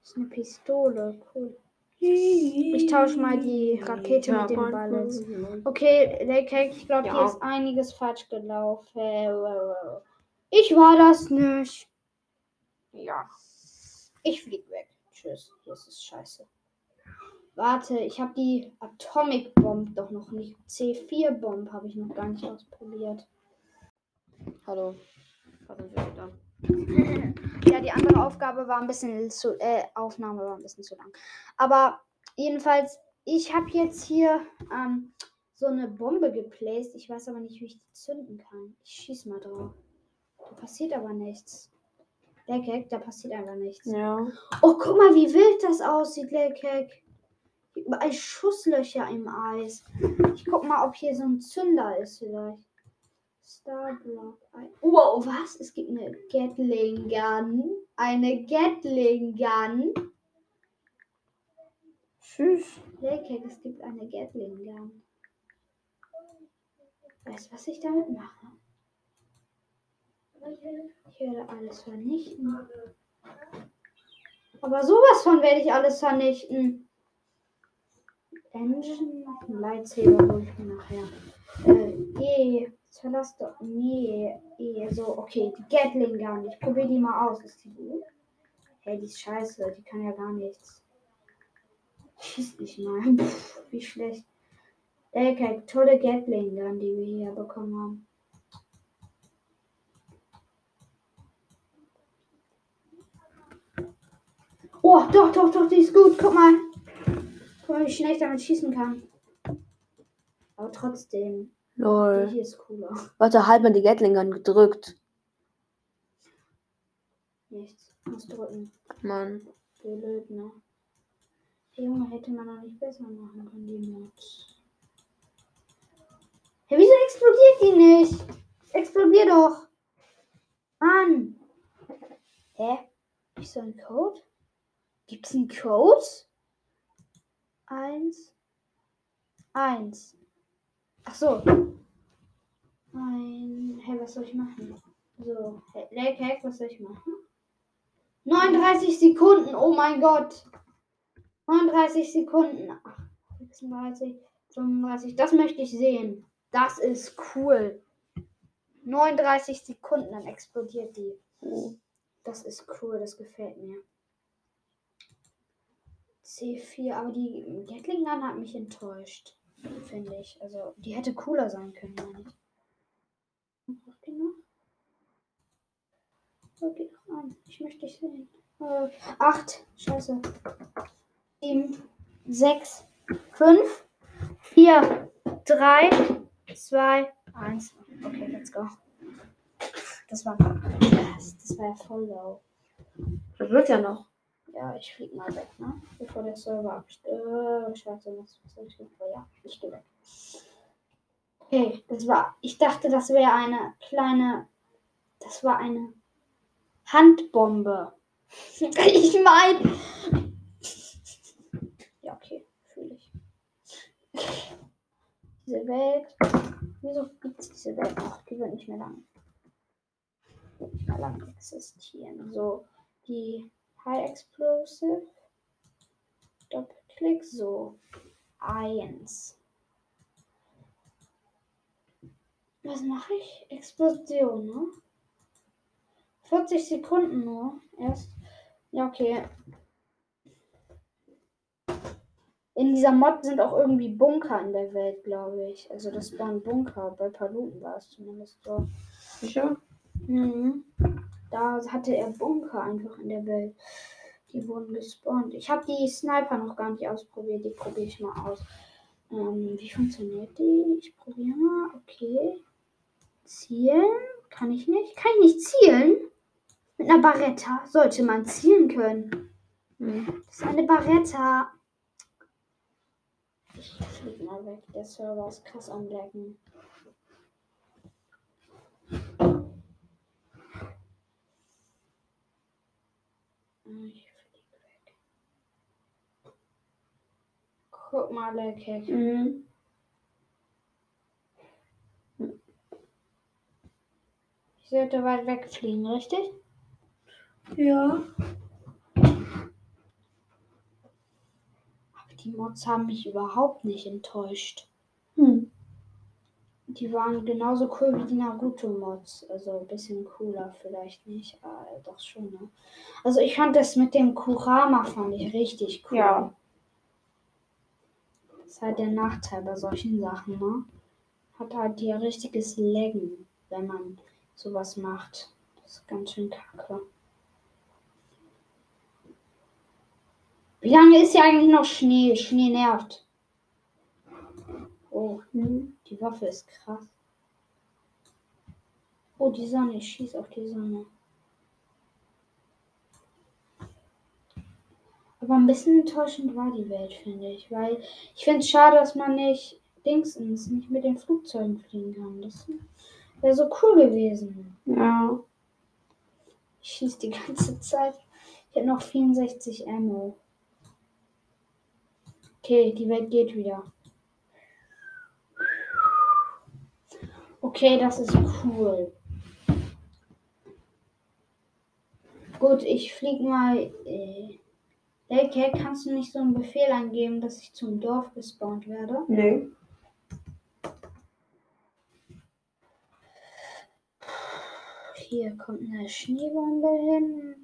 Das ist eine Pistole. Cool. Ich tausche mal die Rakete mit den Bullets. Okay, Laycake, ich glaube, Ja. hier ist einiges falsch gelaufen. Ich war das nicht. Ja. Ich flieg weg. Tschüss. Hier ist es scheiße. Warte, ich habe die Atomic Bomb doch noch nicht. C4 Bomb habe ich noch gar nicht ausprobiert. Hallo. Was sind wir wieder? ja, die andere Aufgabe war ein bisschen zu, äh, Aufnahme war ein bisschen zu lang. Aber jedenfalls, ich habe jetzt hier ähm, so eine Bombe geplaced. Ich weiß aber nicht, wie ich die zünden kann. Ich schieß mal drauf. Da passiert aber nichts. Leckheck, da passiert einfach nichts. Ja. Oh, guck mal, wie wild das aussieht, Leckheck. Überall Schusslöcher im Eis. Ich guck mal, ob hier so ein Zünder ist vielleicht. Starblock. Wow, was? Es gibt eine Gatling Gun. Eine Gatling Gun. Tschüss. Leckheck, es gibt eine Gatling Gun. Weißt du, was ich damit mache? Ich werde alles vernichten. Aber sowas von werde ich alles vernichten. Engine, Lightsaber hole ich mir nachher. Äh, E, doch. Nee, E, so, okay, die Gatling Gun. Ich probiere die mal aus. Ist die gut? Hey, die ist scheiße, die kann ja gar nichts. Schieß nicht mal. Pff, wie schlecht. Okay, tolle Gatling Gun, die wir hier bekommen haben. Oh, doch, doch, doch, die ist gut. Guck mal. Guck mal, wie schnell ich damit schießen kann. Aber trotzdem, die Lol. hier ist cooler. Warte, halt mal die Gatling Gun gedrückt. Nichts. Muss drücken. Mann. Blöd, ne? Junge, hätte man noch nicht besser machen können, die Mods. Hey, wieso explodiert die nicht? Explodier doch. Mann. Hä? Ist so ein Code? Gibt's einen Code? Eins. Eins. Ach so. Ein. Hey, was soll ich machen? So. Leg Hack, was soll ich machen? 39 Sekunden, oh mein Gott. 39 Sekunden. Ach, 36, 35. Das möchte ich sehen. Das ist cool. 39 Sekunden, dann explodiert die. Das ist cool, das gefällt mir. C4, aber die Gatling Gun hat mich enttäuscht, finde ich. Also, die hätte cooler sein können, meine ich. Braucht die noch? Doch an. Ich möchte dich sehen. Äh, acht. Scheiße. Sieben. Sechs. Fünf. Vier. Drei. Zwei. Eins. Okay, let's go. Das war, das, das war ja voll low. Das wird ja noch. Ja, ich flieg mal weg, ne? Bevor der Server abstürzt. Scheiße, was soll ich ja, ich geh weg. Okay, das war. Ich dachte, das wäre eine kleine. Das war eine Handbombe. ich meine. Ja, okay, fühle ich. Diese Welt. Wieso gibt es diese Welt noch? Die wird nicht mehr lang. Wird nicht mehr lang existieren. So, die High Explosive. Doppelklick, so. Eins. Was mache ich? Explosion, ne? 40 Sekunden nur. Erst. Ja, okay. In dieser Mod sind auch irgendwie Bunker in der Welt, glaube ich. Also das waren Bunker. Bei Paluten war es zumindest so. Sicher? Mhm. Da hatte er Bunker einfach in der Welt. Die wurden gespawnt. Ich habe die Sniper noch gar nicht ausprobiert. Die probiere ich mal aus. Ähm, wie funktioniert die? Ich probiere mal. Okay. Zielen? Kann ich nicht? Kann ich nicht zielen? Mit einer Barretta sollte man zielen können. Hm. Das ist eine Barretta. Ich flieg mal weg. Der Server ist krass am Lecken. Ich flieg weg. Guck mal, Leckheck. Mhm. Ich sollte weit wegfliegen, richtig? Ja. Aber die Mods haben mich überhaupt nicht enttäuscht. Die waren genauso cool wie die Naruto-Mods. Also ein bisschen cooler vielleicht nicht, aber doch schon. Ne? Also ich fand das mit dem Kurama fand ich richtig cool. Ja. Das ist halt der Nachteil bei solchen Sachen, ne? Hat halt hier richtiges Laggen, wenn man sowas macht. Das ist ganz schön kacke. Wie lange ist hier eigentlich noch Schnee? Schnee nervt. Oh, Hm. Die Waffe ist krass. Oh, die Sonne. Ich schieß auf die Sonne. Aber ein bisschen enttäuschend war die Welt, finde ich. Weil ich finde es schade, dass man nicht Dingsens nicht mit den Flugzeugen fliegen kann. Das wäre so cool gewesen. Ja. Ich schieß die ganze Zeit. Ich hätte noch 64 Ammo. Okay, die Welt geht wieder. Okay, das ist cool. Gut, ich flieg mal. Äh, Lake, kannst du nicht so einen Befehl eingeben, dass ich zum Dorf gespawnt werde? Nee. Hier kommt eine Schneebombe hin.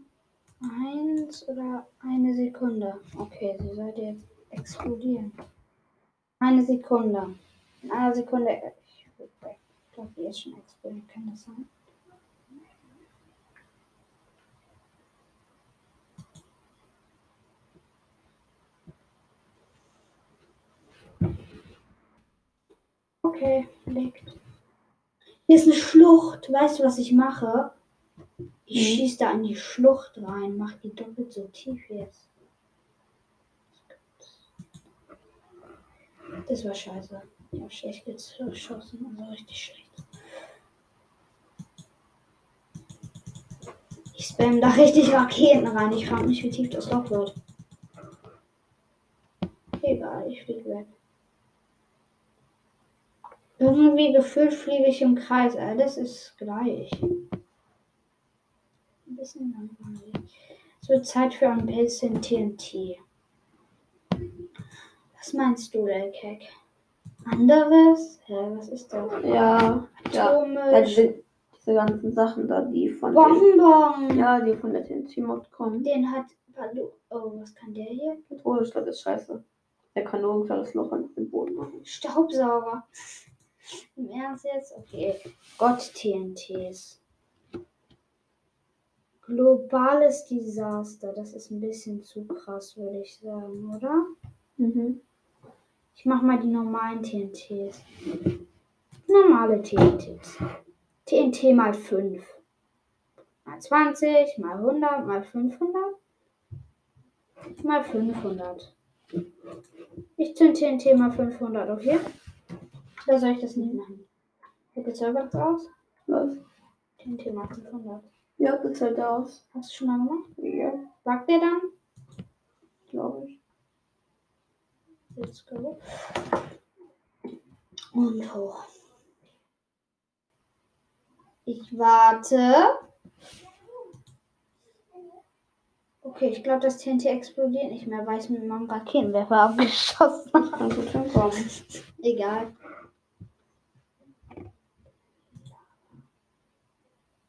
Eins oder eine Sekunde. Okay, sie sollte jetzt explodieren. Eine Sekunde. In einer Sekunde. Ich, ich glaube, die ist schon explodiert. Kann das sein? Okay, liegt. Hier ist eine Schlucht. Weißt du, was ich mache? Ich Mhm. schieße da in die Schlucht rein, mach die doppelt so tief jetzt. Das war scheiße. Habe schlecht geschossen, also richtig schlecht. Ich spam da richtig Raketen rein. Ich frage mich, wie tief das Loch wird. Egal, ich fliege weg. Irgendwie gefühlt fliege ich im Kreis. Alles ist gleich. Ein bisschen langweilig. Es wird Zeit für ein bisschen TNT. Was meinst du, Lelkek? Anderes? Hä, was ist das? Ja. Ja. Ja diese, diese ganzen Sachen da, die von den, Bonbon. ja, die von der TNT-Mod kommen. Den hat Balu. Oh, was kann der hier? Der Todesschlag ist scheiße. Der kann nur ein kleines Loch in den Boden machen. Staubsauger. Im Ernst jetzt? Okay. Gott TNTs. Globales Desaster. Das ist ein bisschen zu krass, würde ich sagen, oder? Mhm. Ich mach mal die normalen TNTs. Normale TNTs. TNT mal 5. Mal 20, mal 100, mal 500. Mal 500. Ich zünd TNT mal 500, okay? Oder soll ich das nicht machen? Wie gezögert aus? Was? TNT mal 500. Ja, das sieht aus. Hast du schon mal gemacht? Ja, Sagt der dann? glaube ich. Let's go. Und hoch. Ich warte. Okay, ich glaube, das TNT explodiert nicht mehr, weil ich es mit meinem Raketenwerfer abgeschossen habe. Egal.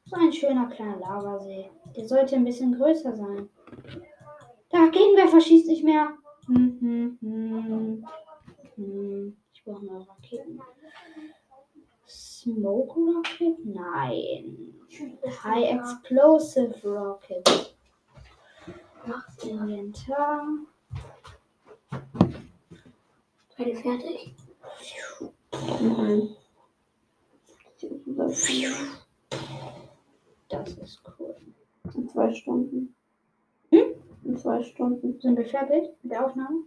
So ein schöner kleiner Lavasee. Der sollte ein bisschen größer sein. Der Raketenwerfer schießt nicht mehr. Ich brauche mal Raketen. Smoke Rocket? Nein. High Explosive Rocket. Inventar. Beide fertig. Mhm. Das ist cool. In zwei Stunden. In zwei Stunden. Sind wir fertig mit der Aufnahme?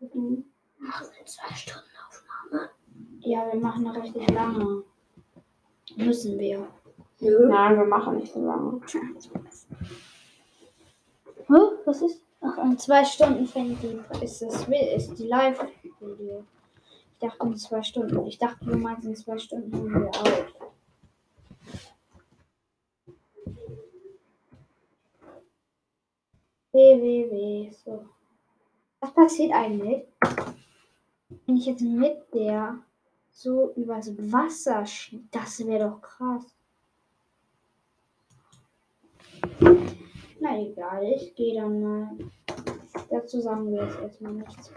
Mhm. Machen wir zwei Stunden Aufnahme. Ja, wir machen noch richtig lange. Müssen wir. Nö. Nein, wir machen nicht so lange. Hä? Was ist? Ach, in zwei Stunden fängt die. Ist das ist die Live-Video. Ich dachte in zwei Stunden. Ich dachte, du meinst in zwei Stunden nehmen wir auf. Www. So. Was passiert eigentlich, wenn ich jetzt mit der so übers Wasser schieße? Das wäre doch krass. Na egal, ich gehe dann mal. Dazu sagen wir jetzt erstmal nichts.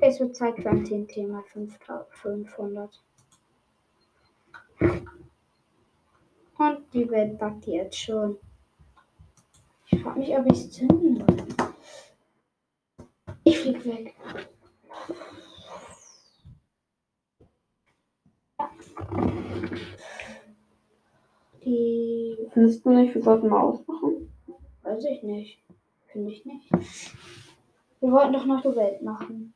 Es wird Zeit für ein TNT mal 500. Und die Welt backt jetzt schon. Ich frage mich, ob ich es zünden soll. Ich flieg weg. Die Findest du nicht, wir sollten mal ausmachen? weiß ich nicht. Finde ich nicht. Wir wollten doch noch die Welt machen.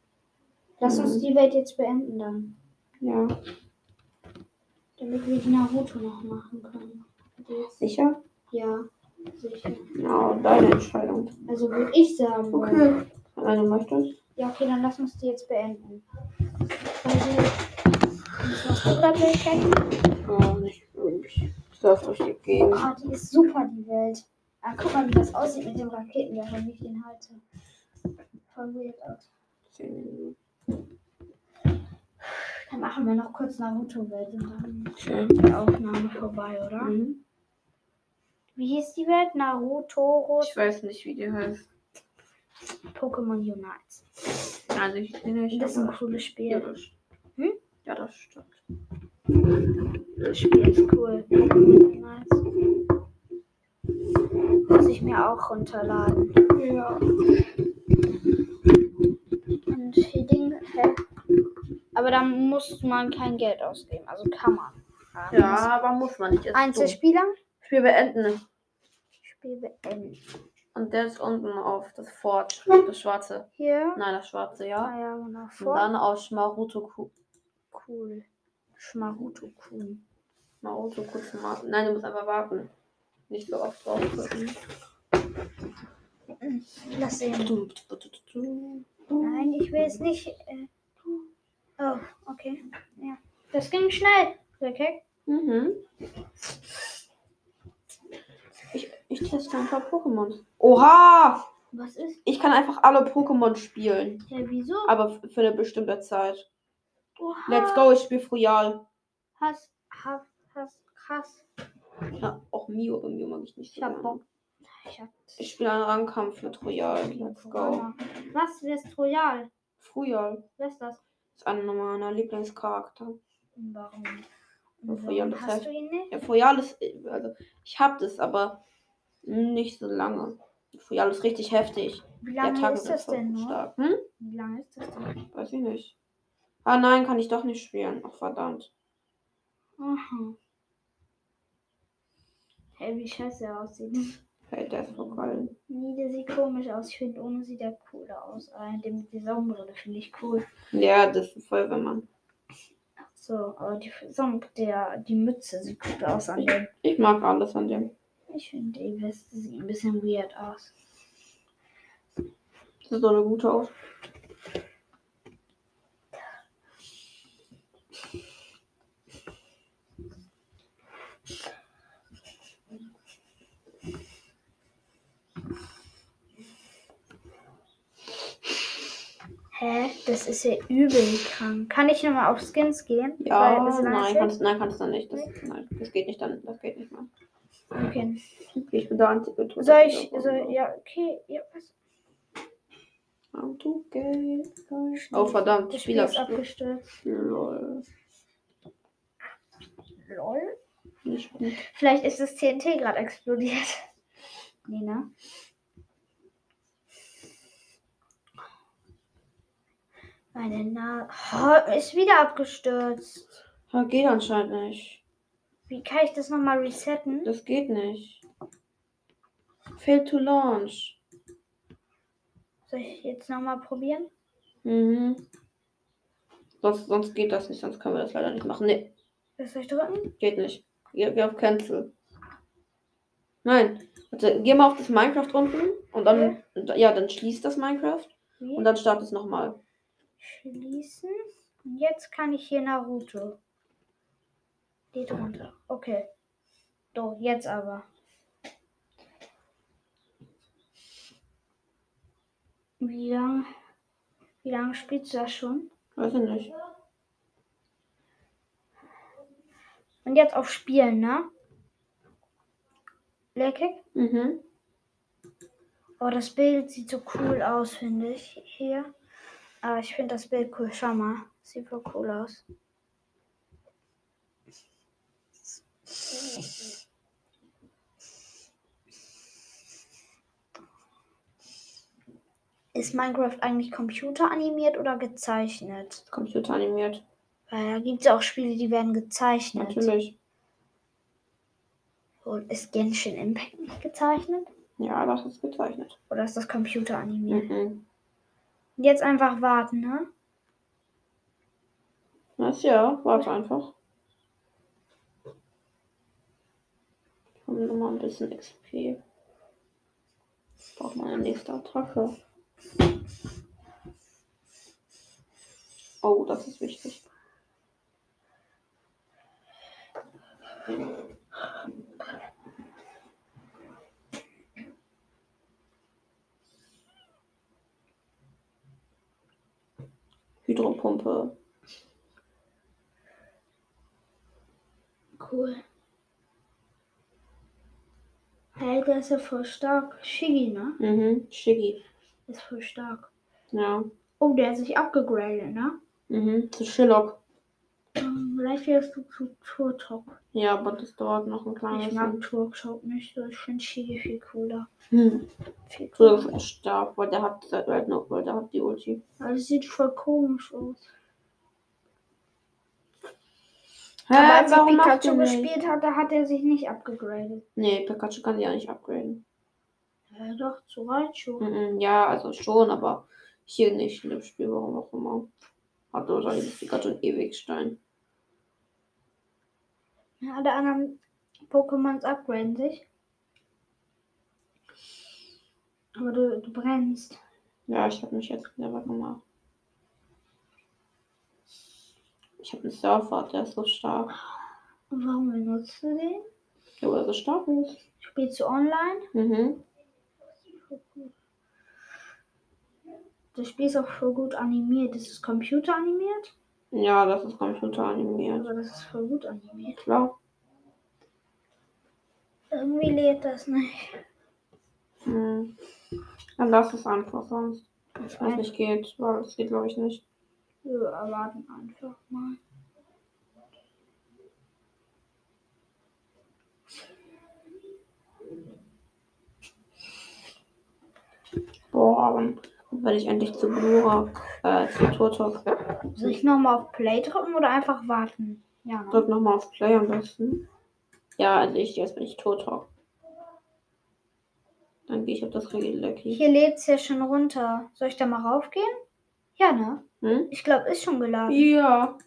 Lass uns Mhm. die Welt jetzt beenden dann. Ja. Damit wir die Naruto noch machen können. Sicher? Ja, sicher. Ja, deine Entscheidung. Also würde ich sagen. Okay. Wenn du möchtest. Ja, okay, dann lass uns die jetzt beenden. Also, du gerade? Oh, nicht wirklich. Ich darf durch die Gegend. Ah, die ist super, die Welt. Ah, guck mal, wie das aussieht mit dem Raketenwerfer, wie ich den halte. Voll weird aus. Dann machen wir noch kurz Naruto-Welt und dann Okay. die Aufnahme vorbei, oder? Mhm. Wie hieß die Welt? Naruto Ich weiß nicht, wie die heißt. Pokémon Unite. Also ich kenne nicht. Das ist ein cooles Ja, Spiel. das, Hm? ja, das stimmt. Das Spiel ist cool. Muss ich mir auch runterladen. Ja. Und die Dinge, hä? Aber da muss man kein Geld ausgeben. Also kann man. Ja, aber muss man nicht. Einzelspieler? Spiel beenden. Beenden. Und der ist unten auf das Fort. Das schwarze. Hier. Nein, das schwarze, ja. Ah ja, genau. Und dann auf Schmaruto. Cool. Schmaruto. Naruto kurz mal. Nein, du musst einfach warten. Nicht so oft drauf drücken. Lass sehen. Nein, ich will es nicht. Äh... Oh, okay. Ja. Das ging schnell. Okay. Mhm. Ich, teste ein paar Pokémon. Oha! Was ist? Ich kann einfach alle Pokémon spielen. Ja, wieso? Aber für eine bestimmte Zeit. Oha. Let's go, ich spiele Frühjahr. Hast, hast, hast, krass. Ja, auch Mio, aber Mio mag ich nicht Ich hab. Bock. Ich Ich spiele einen Rangkampf mit Royal. Let's go. Was? Wer ist Royal? Frühjahr Wer ist das? ist einer meiner Lieblingscharakter. Warum? Royal, das hast heißt- du ihn nicht? Ja, Royal ist, also ich hab das, aber nicht so lange. Royal ist richtig heftig. Wie lange ist das denn nur? stark. Hm? Wie lange ist das denn? Weiß ich nicht. Ah nein, kann ich doch nicht spielen. Ach verdammt. Aha. Hey, wie scheiße er aussieht. Hey, der ist voll geil. Nee, der sieht komisch aus. Ich finde, ohne sieht er cooler aus. Ah, der mit der Sonnenbrille finde ich cool. Ja, das ist voll, wenn man. So, aber die Sonnen, der, die Mütze sieht gut aus an dem. Ich mag alles an dem. Ich finde, Weste sieht ein bisschen weird aus. Das ist so eine gute aus. Hä? Das ist ja übel krank. Kann ich nochmal auf Skins gehen? Ja, nein, kannst, nein, kannst du nicht. Das, nein, das geht nicht dann. Das geht nicht mehr. Okay. Ich bin da antigetötet. Soll ich, soll, ja, okay, ja, was? Auto. Oh verdammt, Das Spiel ist abgestürzt. Lol. Lol. Nicht gut. Vielleicht ist das TNT gerade explodiert. Nee, ne? Meine Nase. Oh, ist wieder abgestürzt. Ja, geht anscheinend nicht. Wie kann ich das nochmal resetten? Das geht nicht. Fail to launch. Soll ich jetzt nochmal probieren? Mhm. Sonst, sonst geht das nicht, sonst können wir das leider nicht machen. Nee, Was soll ich drücken? geht nicht. Geh, geh auf Cancel. Nein. Warte, geh mal auf das Minecraft unten und dann, ja, dann schließt das Minecraft Wie? und dann start es nochmal. Schließen. Und jetzt kann ich hier Naruto. Geht runter. Okay. So, jetzt aber. Wie lange wie lang spielst du das schon? Weiß ich nicht. Und jetzt auf Spielen, ne? Leckig. Mhm. Oh, das Bild sieht so cool aus, finde ich. Hier. Aber ich finde das Bild cool. Schau mal. Sieht voll cool aus. Ist Minecraft eigentlich computeranimiert oder gezeichnet? Computeranimiert. Weil da gibt es auch Spiele, die werden gezeichnet. Natürlich. Und ist Genshin Impact nicht gezeichnet? Ja, das ist gezeichnet. Oder ist das computeranimiert? Mhm. Jetzt einfach warten, ne? Das ja, warte einfach. Haben wir mal ein bisschen XP. Braucht mal eine nächste Attacke. Oh, das ist wichtig. Hydropumpe. Cool. Hey, der ist ja voll stark. Shiggy, ne? Mhm, Shiggy. Ist voll stark. Ja. Oh, der hat sich abgegradet, ne? Mhm, zu Shillock. Ähm, Vielleicht wirst du zu Turtok. Ja, aber das dauert noch ein Ich kleines mag bisschen. Turtok nicht so. Ich finde Shiggy viel cooler. Hm. Viel cooler. ist stark, weil der hat, weil der, hat die Ulti. Das sieht voll komisch aus. Hä, Aber als er warum macht Pikachu gespielt hat, da hat er sich nicht abgegradet. Nee, Pikachu kann sie ja nicht upgraden. Ja, doch, zu Raichu. Mhm, ja, also schon, aber hier nicht in dem Spiel, warum auch immer. Hat wahrscheinlich Pikachu einen Ewigstein. Ja, alle anderen Pokémons upgraden sich. Aber du, du brennst. Ja, ich habe mich jetzt clever gemacht. Ich habe einen Surfer, der ist so stark. Und warum benutzt du den? Ja, weil er so stark ist. Spielst du online? Mhm. Das Spiel ist auch voll gut animiert. Ist es computeranimiert? Ja, das ist computeranimiert. Aber das ist voll gut animiert. Klar. Irgendwie lädt das nicht. Hm. Dann lass es einfach sonst. Das Wenn es nicht geht, weil es geht glaube ich nicht. Wir erwarten einfach mal. Boah, wann werde ich endlich zu Blura, äh, zu Turtok. Soll ich nochmal auf Play drücken oder einfach warten? Ja, ne? Drück nochmal auf Play am besten. Ja, endlich, jetzt bin ich Turtok. Dann gehe ich auf das Regellecki. Hier lädt es ja schon runter. Soll ich da mal raufgehen? Ja, ne? Hm? Ich glaube, ist schon geladen. Ja.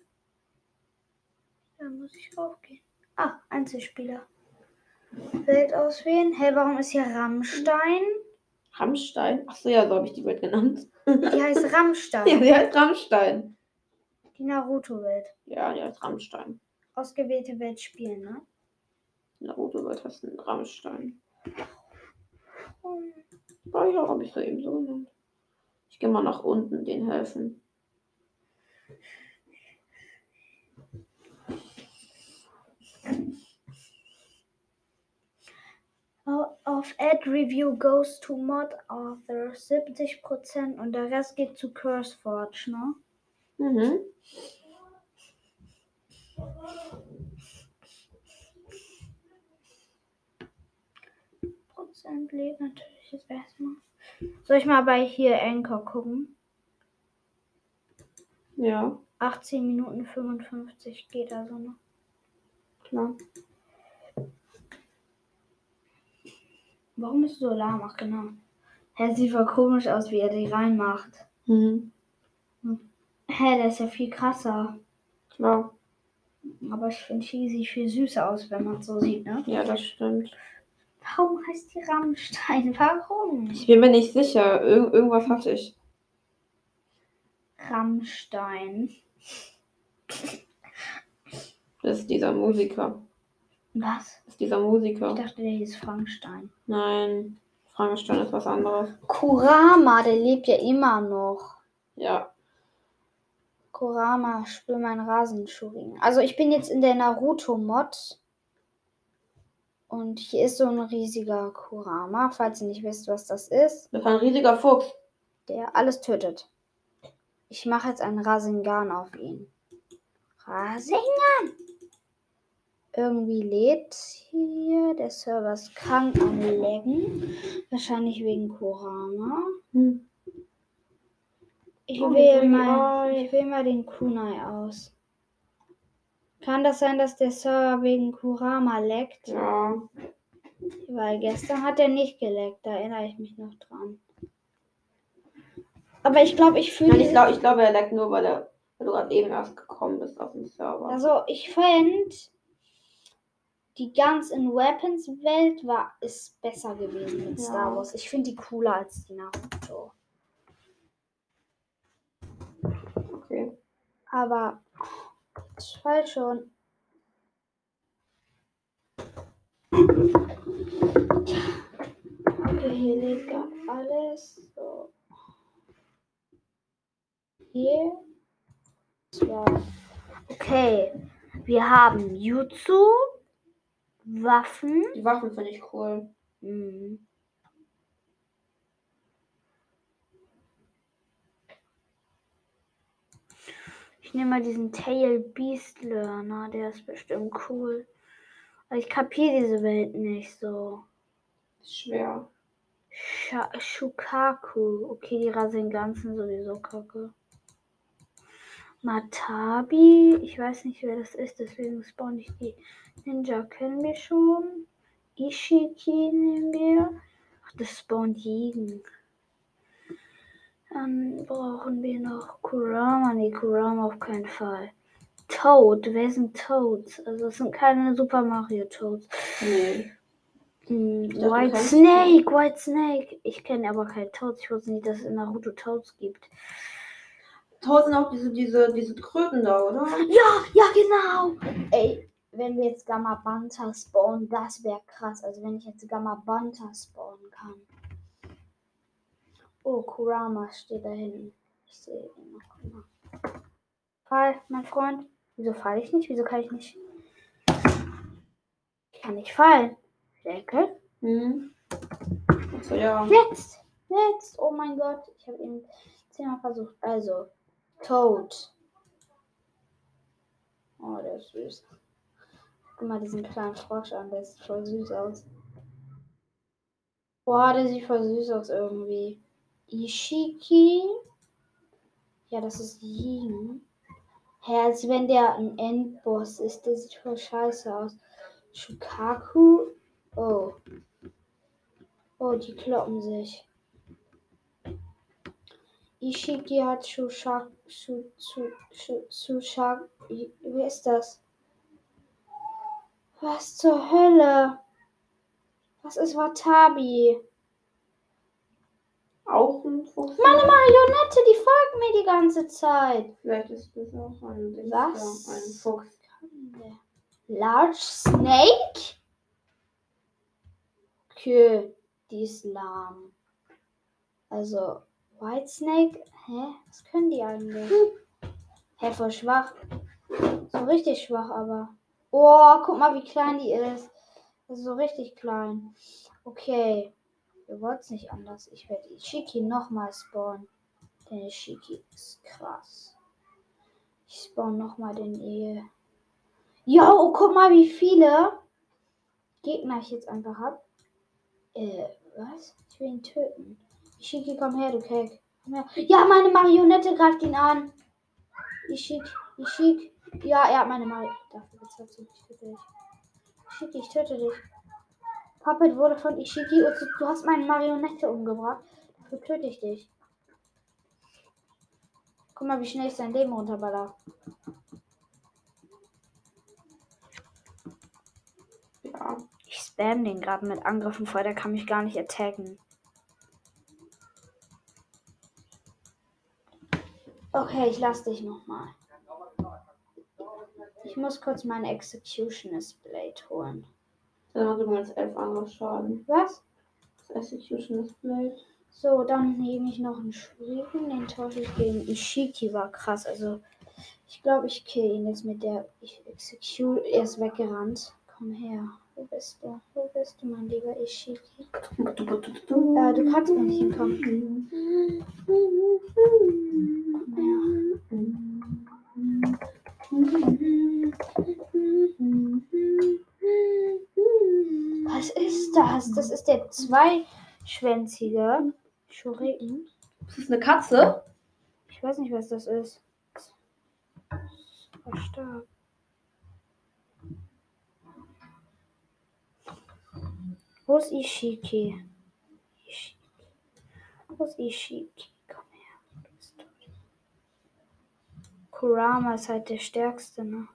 Dann muss ich raufgehen. Ah, Einzelspieler. Welt auswählen. Hey, warum ist hier Rammstein? Rammstein? Achso, ja, so habe ich die Welt genannt. Die heißt Rammstein. Ja, sie heißt Rammstein. Die Naruto-Welt. Ja, die heißt Rammstein. Ausgewählte Welt spielen, ne? Naruto-Welt heißt ein Rammstein. Oh ja, habe ich so eben so genannt. Ich gehe mal nach unten, denen helfen. Au- Auf Ad Review goes to Mod Author 70% und der Rest geht zu CurseForge, ne? Mhm. Prozent lädt natürlich jetzt erstmal. Soll ich mal bei hier Anchor gucken? Ja, 18 Minuten 55 geht also noch. klar. Warum ist so lahm? Ach genau. Hä, sieht voll komisch aus, wie er die reinmacht. Mhm. Hä, der ist ja viel krasser. Klar. Aber ich finde, die sieht viel süßer aus, wenn man es so sieht, ne? Ja, das stimmt. Warum heißt die Rammstein? Warum? Ich bin mir nicht sicher. Ir irgendwas hatte ich. Rammstein. Das ist dieser Musiker. Was? Das ist dieser Ich Musiker. dachte, der hieß Frankenstein. Nein. Frankenstein ist was anderes. Kurama, der lebt ja immer noch. Ja. Kurama, spür mein Rasenschuring. Also ich bin jetzt in der Naruto-Mod. Und hier ist so ein riesiger Kurama, falls ihr nicht wisst, was das ist, Das war ein riesiger Fuchs. der alles tötet. Ich mache jetzt einen Rasengan auf ihn. Rasengan! Irgendwie lädt hier. Der Server ist krank am Laggen. Wahrscheinlich wegen Kurama. Hm. Ich Oh, wähle mal, ich wähle mal den Kunai aus. Kann das sein, dass der Server wegen Kurama leckt? Ja. Weil gestern hat er nicht geleckt, da erinnere ich mich noch dran. Aber ich glaube, ich fühle. Ich glaube, glaub, er leckt nur, weil, er, weil du gerade eben erst gekommen bist auf den Server. Also ich fände, die Guns in Weapons Welt war ist besser gewesen mit Ja. Star Wars. Ich finde die cooler als die Naruto. okay. Aber ich weiß schon. Okay, hier liegt alles. So. Hier. Zwei. Okay. Wir haben Jutsu, Waffen. Die Waffen finde ich cool. Mhm. Nehme mal diesen Tail Beast Learner, der ist bestimmt cool. Aber ich kapiere diese Welt nicht so. Schwer. Sha Shukaku. Okay, die Rasengan sind sowieso kacke. Matabi. Ich weiß nicht, wer das ist, deswegen spawn ich die. Ninja kennen wir schon. Ishiki nehmen wir. Ach, das spawnt jeden. Dann brauchen wir noch Kurama. Nee, Kurama auf keinen Fall. Toad. Wer sind Toads? Also es sind keine Super Mario Toads. Nee. Hm, dachte, White Snake, White Snake. Ich kenne aber keine Toads. Ich wusste nicht, dass es in Naruto Toads gibt. Tausend auch diese, diese, diese Kröten da, oder? Ja, ja, genau. Ey, wenn wir jetzt Gamma Banta spawnen, das wäre krass. Also wenn ich jetzt Gamma Banta spawnen kann. Oh, Kurama steht da hinten. Ich sehe ihn noch. Mal. Fall, mein Freund. Wieso falle ich nicht? Wieso kann ich nicht? Ich kann nicht fallen. Deckel. Mhm. Achso, ja. Jetzt! Jetzt! Oh mein Gott, ich habe ihn zehnmal versucht. Also, Toad. Oh, der ist süß. Guck mal diesen kleinen Frosch an, der sieht voll süß aus. Boah, der sieht voll süß aus irgendwie. Ishiki. Ja, das ist Yin. Hä, als wenn der ein Endboss ist. Der sieht voll scheiße aus. Shukaku. Oh. Oh, die kloppen sich. Ishiki hat Shushak. Shu, Shu, Shu, Shushak. Wer ist das? Was zur Hölle? Was ist Watabi? Auch ein Fuchs. Meine Marionette, die folgt mir die ganze Zeit. Vielleicht ist das auch ein Ding. Was? Ein Fuchs. Large Snake? Okay, die ist lahm. Also, White Snake? Hä? Was können die eigentlich? Hä, voll schwach. So richtig schwach, aber. Oh, guck mal, wie klein die ist so richtig klein. Okay. Wir wollten es nicht anders. Ich werde Ishiki nochmal spawnen. Denn Ishiki ist krass. Ich spawn nochmal den Ehe. Jo, guck mal, wie viele Gegner ich jetzt einfach hab. Äh, was? Ich will ihn töten. Ishiki, komm her, du her. Ja, meine Marionette greift ihn an. Ishiki, Ishiki. Ja, er hat meine Marionette. Ich töte dich. Ishiki, ich töte dich. Puppet wurde von Ishiki. und Du du hast meine Marionette umgebracht. Dafür töte ich dich. Guck mal, wie schnell ich sein Leben runterballer. Ja. Ich spam den gerade mit Angriffen voll, der kann mich gar nicht attacken. Okay, ich lass dich nochmal. Ich muss kurz meine Executionist Blade holen. Dann hat übrigens elf Angriffsschaden. Was? Das Execution ist Blade. So, dann nehme ich noch einen Schwierigen. Den tausche ich gegen Ishiki. War krass. Also, ich glaube, ich kill ihn jetzt mit der. Ich execute. Er ist weggerannt. Komm her. Wo bist du? Wo bist du, mein lieber Ishiki? Äh, du kannst gar nicht hinkommen. Komm her. Was ist das? Das ist der zweischwänzige Schurken. Ist das eine Katze? Ich weiß nicht, was das ist. Super stark. Wo ist Ishiki? Ishiki. Wo ist Ishiki? Komm her. Du bist tot. Kurama ist halt der stärkste, ne?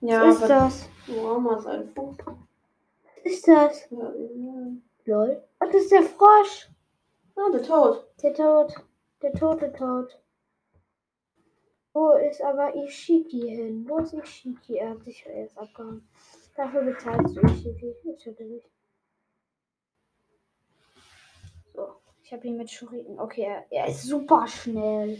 Ja, Was ist das? Was ist das? Ja, ja. Lol. Oh, das ist der Frosch. Ah, der Tod. Der Tod. Der tote Tod. Wo ist aber Ishiki hin? Wo ist Ishiki? Er hat sich erst abgehauen. Dafür bezahlst du Ishiki. Ich hätte nicht. So, ich habe ihn mit Schuriken. Okay, er, er ist super schnell.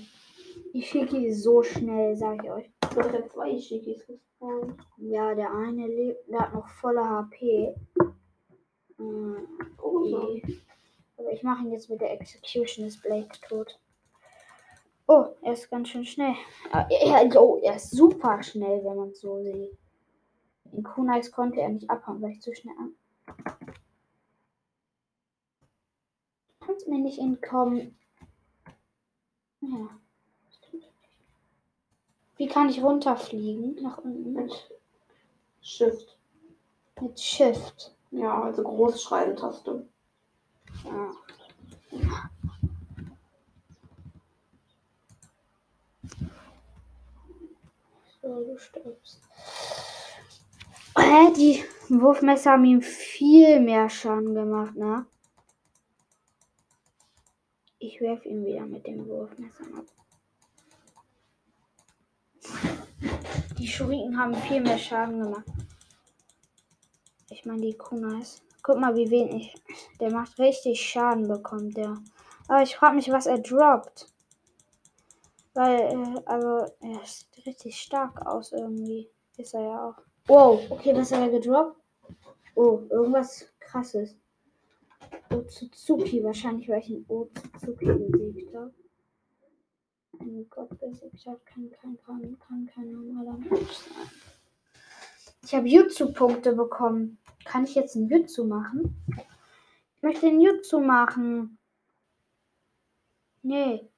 Ishiki ist so schnell, sag ich euch. Du hast ja zwei Ishikis gespawnt. Ja, der eine lebt, der hat noch volle HP. Mm, Oh, so. Aber ich mache ihn jetzt mit der Execution ist Blake tot. Oh, er ist ganz schön schnell. Er, er, oh, er ist super schnell, wenn man es so sieht. In Kunais konnte er nicht abhauen, weil ich zu schnell an. Kannst mir nicht entkommen. Ja. Wie kann ich runterfliegen? Nach unten. Mit Shift. Mit Shift. Ja, also Großschreibentaste. Ja. So, du stirbst. Hä, die Wurfmesser haben ihm viel mehr Schaden gemacht, ne? Ich werf ihn wieder mit dem Wurfmesser ab. Die Schuriken haben viel mehr Schaden gemacht. Ich meine, die Kunais. Guck mal, wie wenig. Der macht richtig Schaden, bekommt der. Aber ich frage mich, was er droppt. Weil, äh, also, er sieht richtig stark aus irgendwie. Ist er ja auch. Wow, okay, was hat er gedroppt? Oh, irgendwas krasses. Otsutsuki, wahrscheinlich, weil ich einen Otsutsuki besiegt habe. Ein Gott besiegt hat, kann kein, kann, kann kein normaler Mensch sein. Ich habe Jutsu-Punkte bekommen. Kann ich jetzt einen Jutsu machen? Ich möchte einen Jutsu machen. Nee.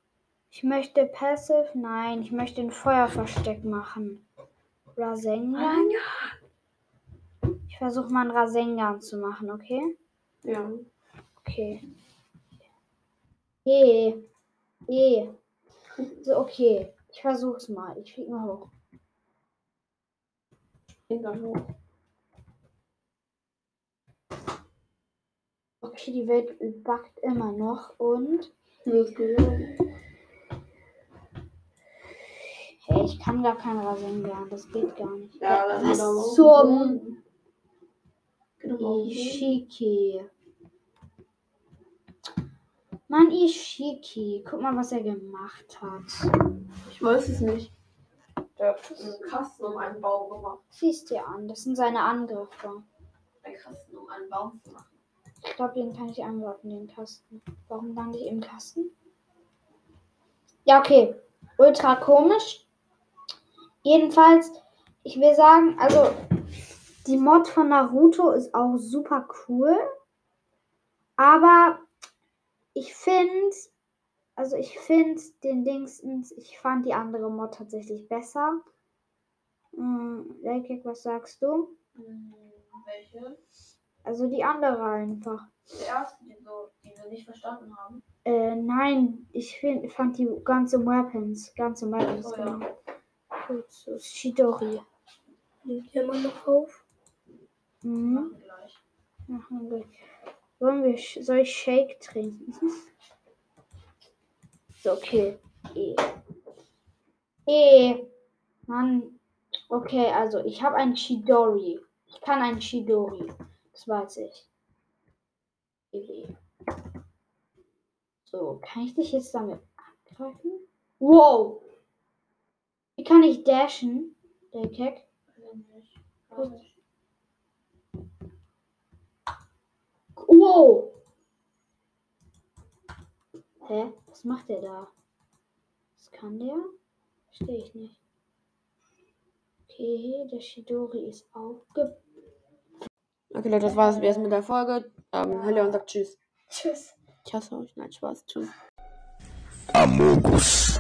Ich möchte Passive. Nein, ich möchte ein Feuerversteck machen. Rasengan. Ich versuche mal einen Rasengan zu machen, okay? Ja. Okay. E. E. Okay. Ich versuch's mal. Ich flieg mal hoch. Ging dann hoch. Okay, die Welt backt immer noch und. Das. Hey, ich kann gar kein Rasengan. Das geht gar nicht. Ja, dann Was mal zum Geh doch mal auf den Boden. Ishiki. Mann, Ishiki. Guck mal, was er gemacht hat. Ich weiß es nicht. Der hat einen Kasten um einen Baum gemacht. Siehst dir an. Das sind seine Angriffe. Ein Kasten um einen Baum zu machen. Ich glaube, den kann ich angreifen, den Kasten. Warum lande ich im Kasten? Ja, okay. Ultra komisch. Jedenfalls, ich will sagen, also die Mod von Naruto ist auch super cool. Aber ich finde, also ich finde den Dingsens, ich fand die andere Mod tatsächlich besser. Hm, Lekek, was sagst du? Hm, Welche? Also die andere einfach. Die erste, die, so, die wir nicht verstanden haben. Äh, nein, ich find, fand die ganze Weapons, ganze Weapons, Oh ja. genau. Gut, so Shidori. Nimmt hier mal noch auf. Mhm. Machen wir gleich. Machen wir. Wollen wir, soll ich Shake trinken? so, okay. E. E. Mann. Okay, also ich habe einen Chidori. Ich kann einen Chidori. Das weiß ich. E. So, kann ich dich jetzt damit angreifen? Wow! Wie kann ich dashen? Der Keck? Weiß nicht. Weiß nicht. Wow! Hä? Was macht der da? Was kann der? Verstehe ich nicht. Okay, der Shidori ist aufge... Okay, Leute, das war's jetzt mit der Folge. Ähm, Helle und sagt Tschüss. Tschüss. Ich hasse euch. Nein, Spaß. Tschüss. Amogus.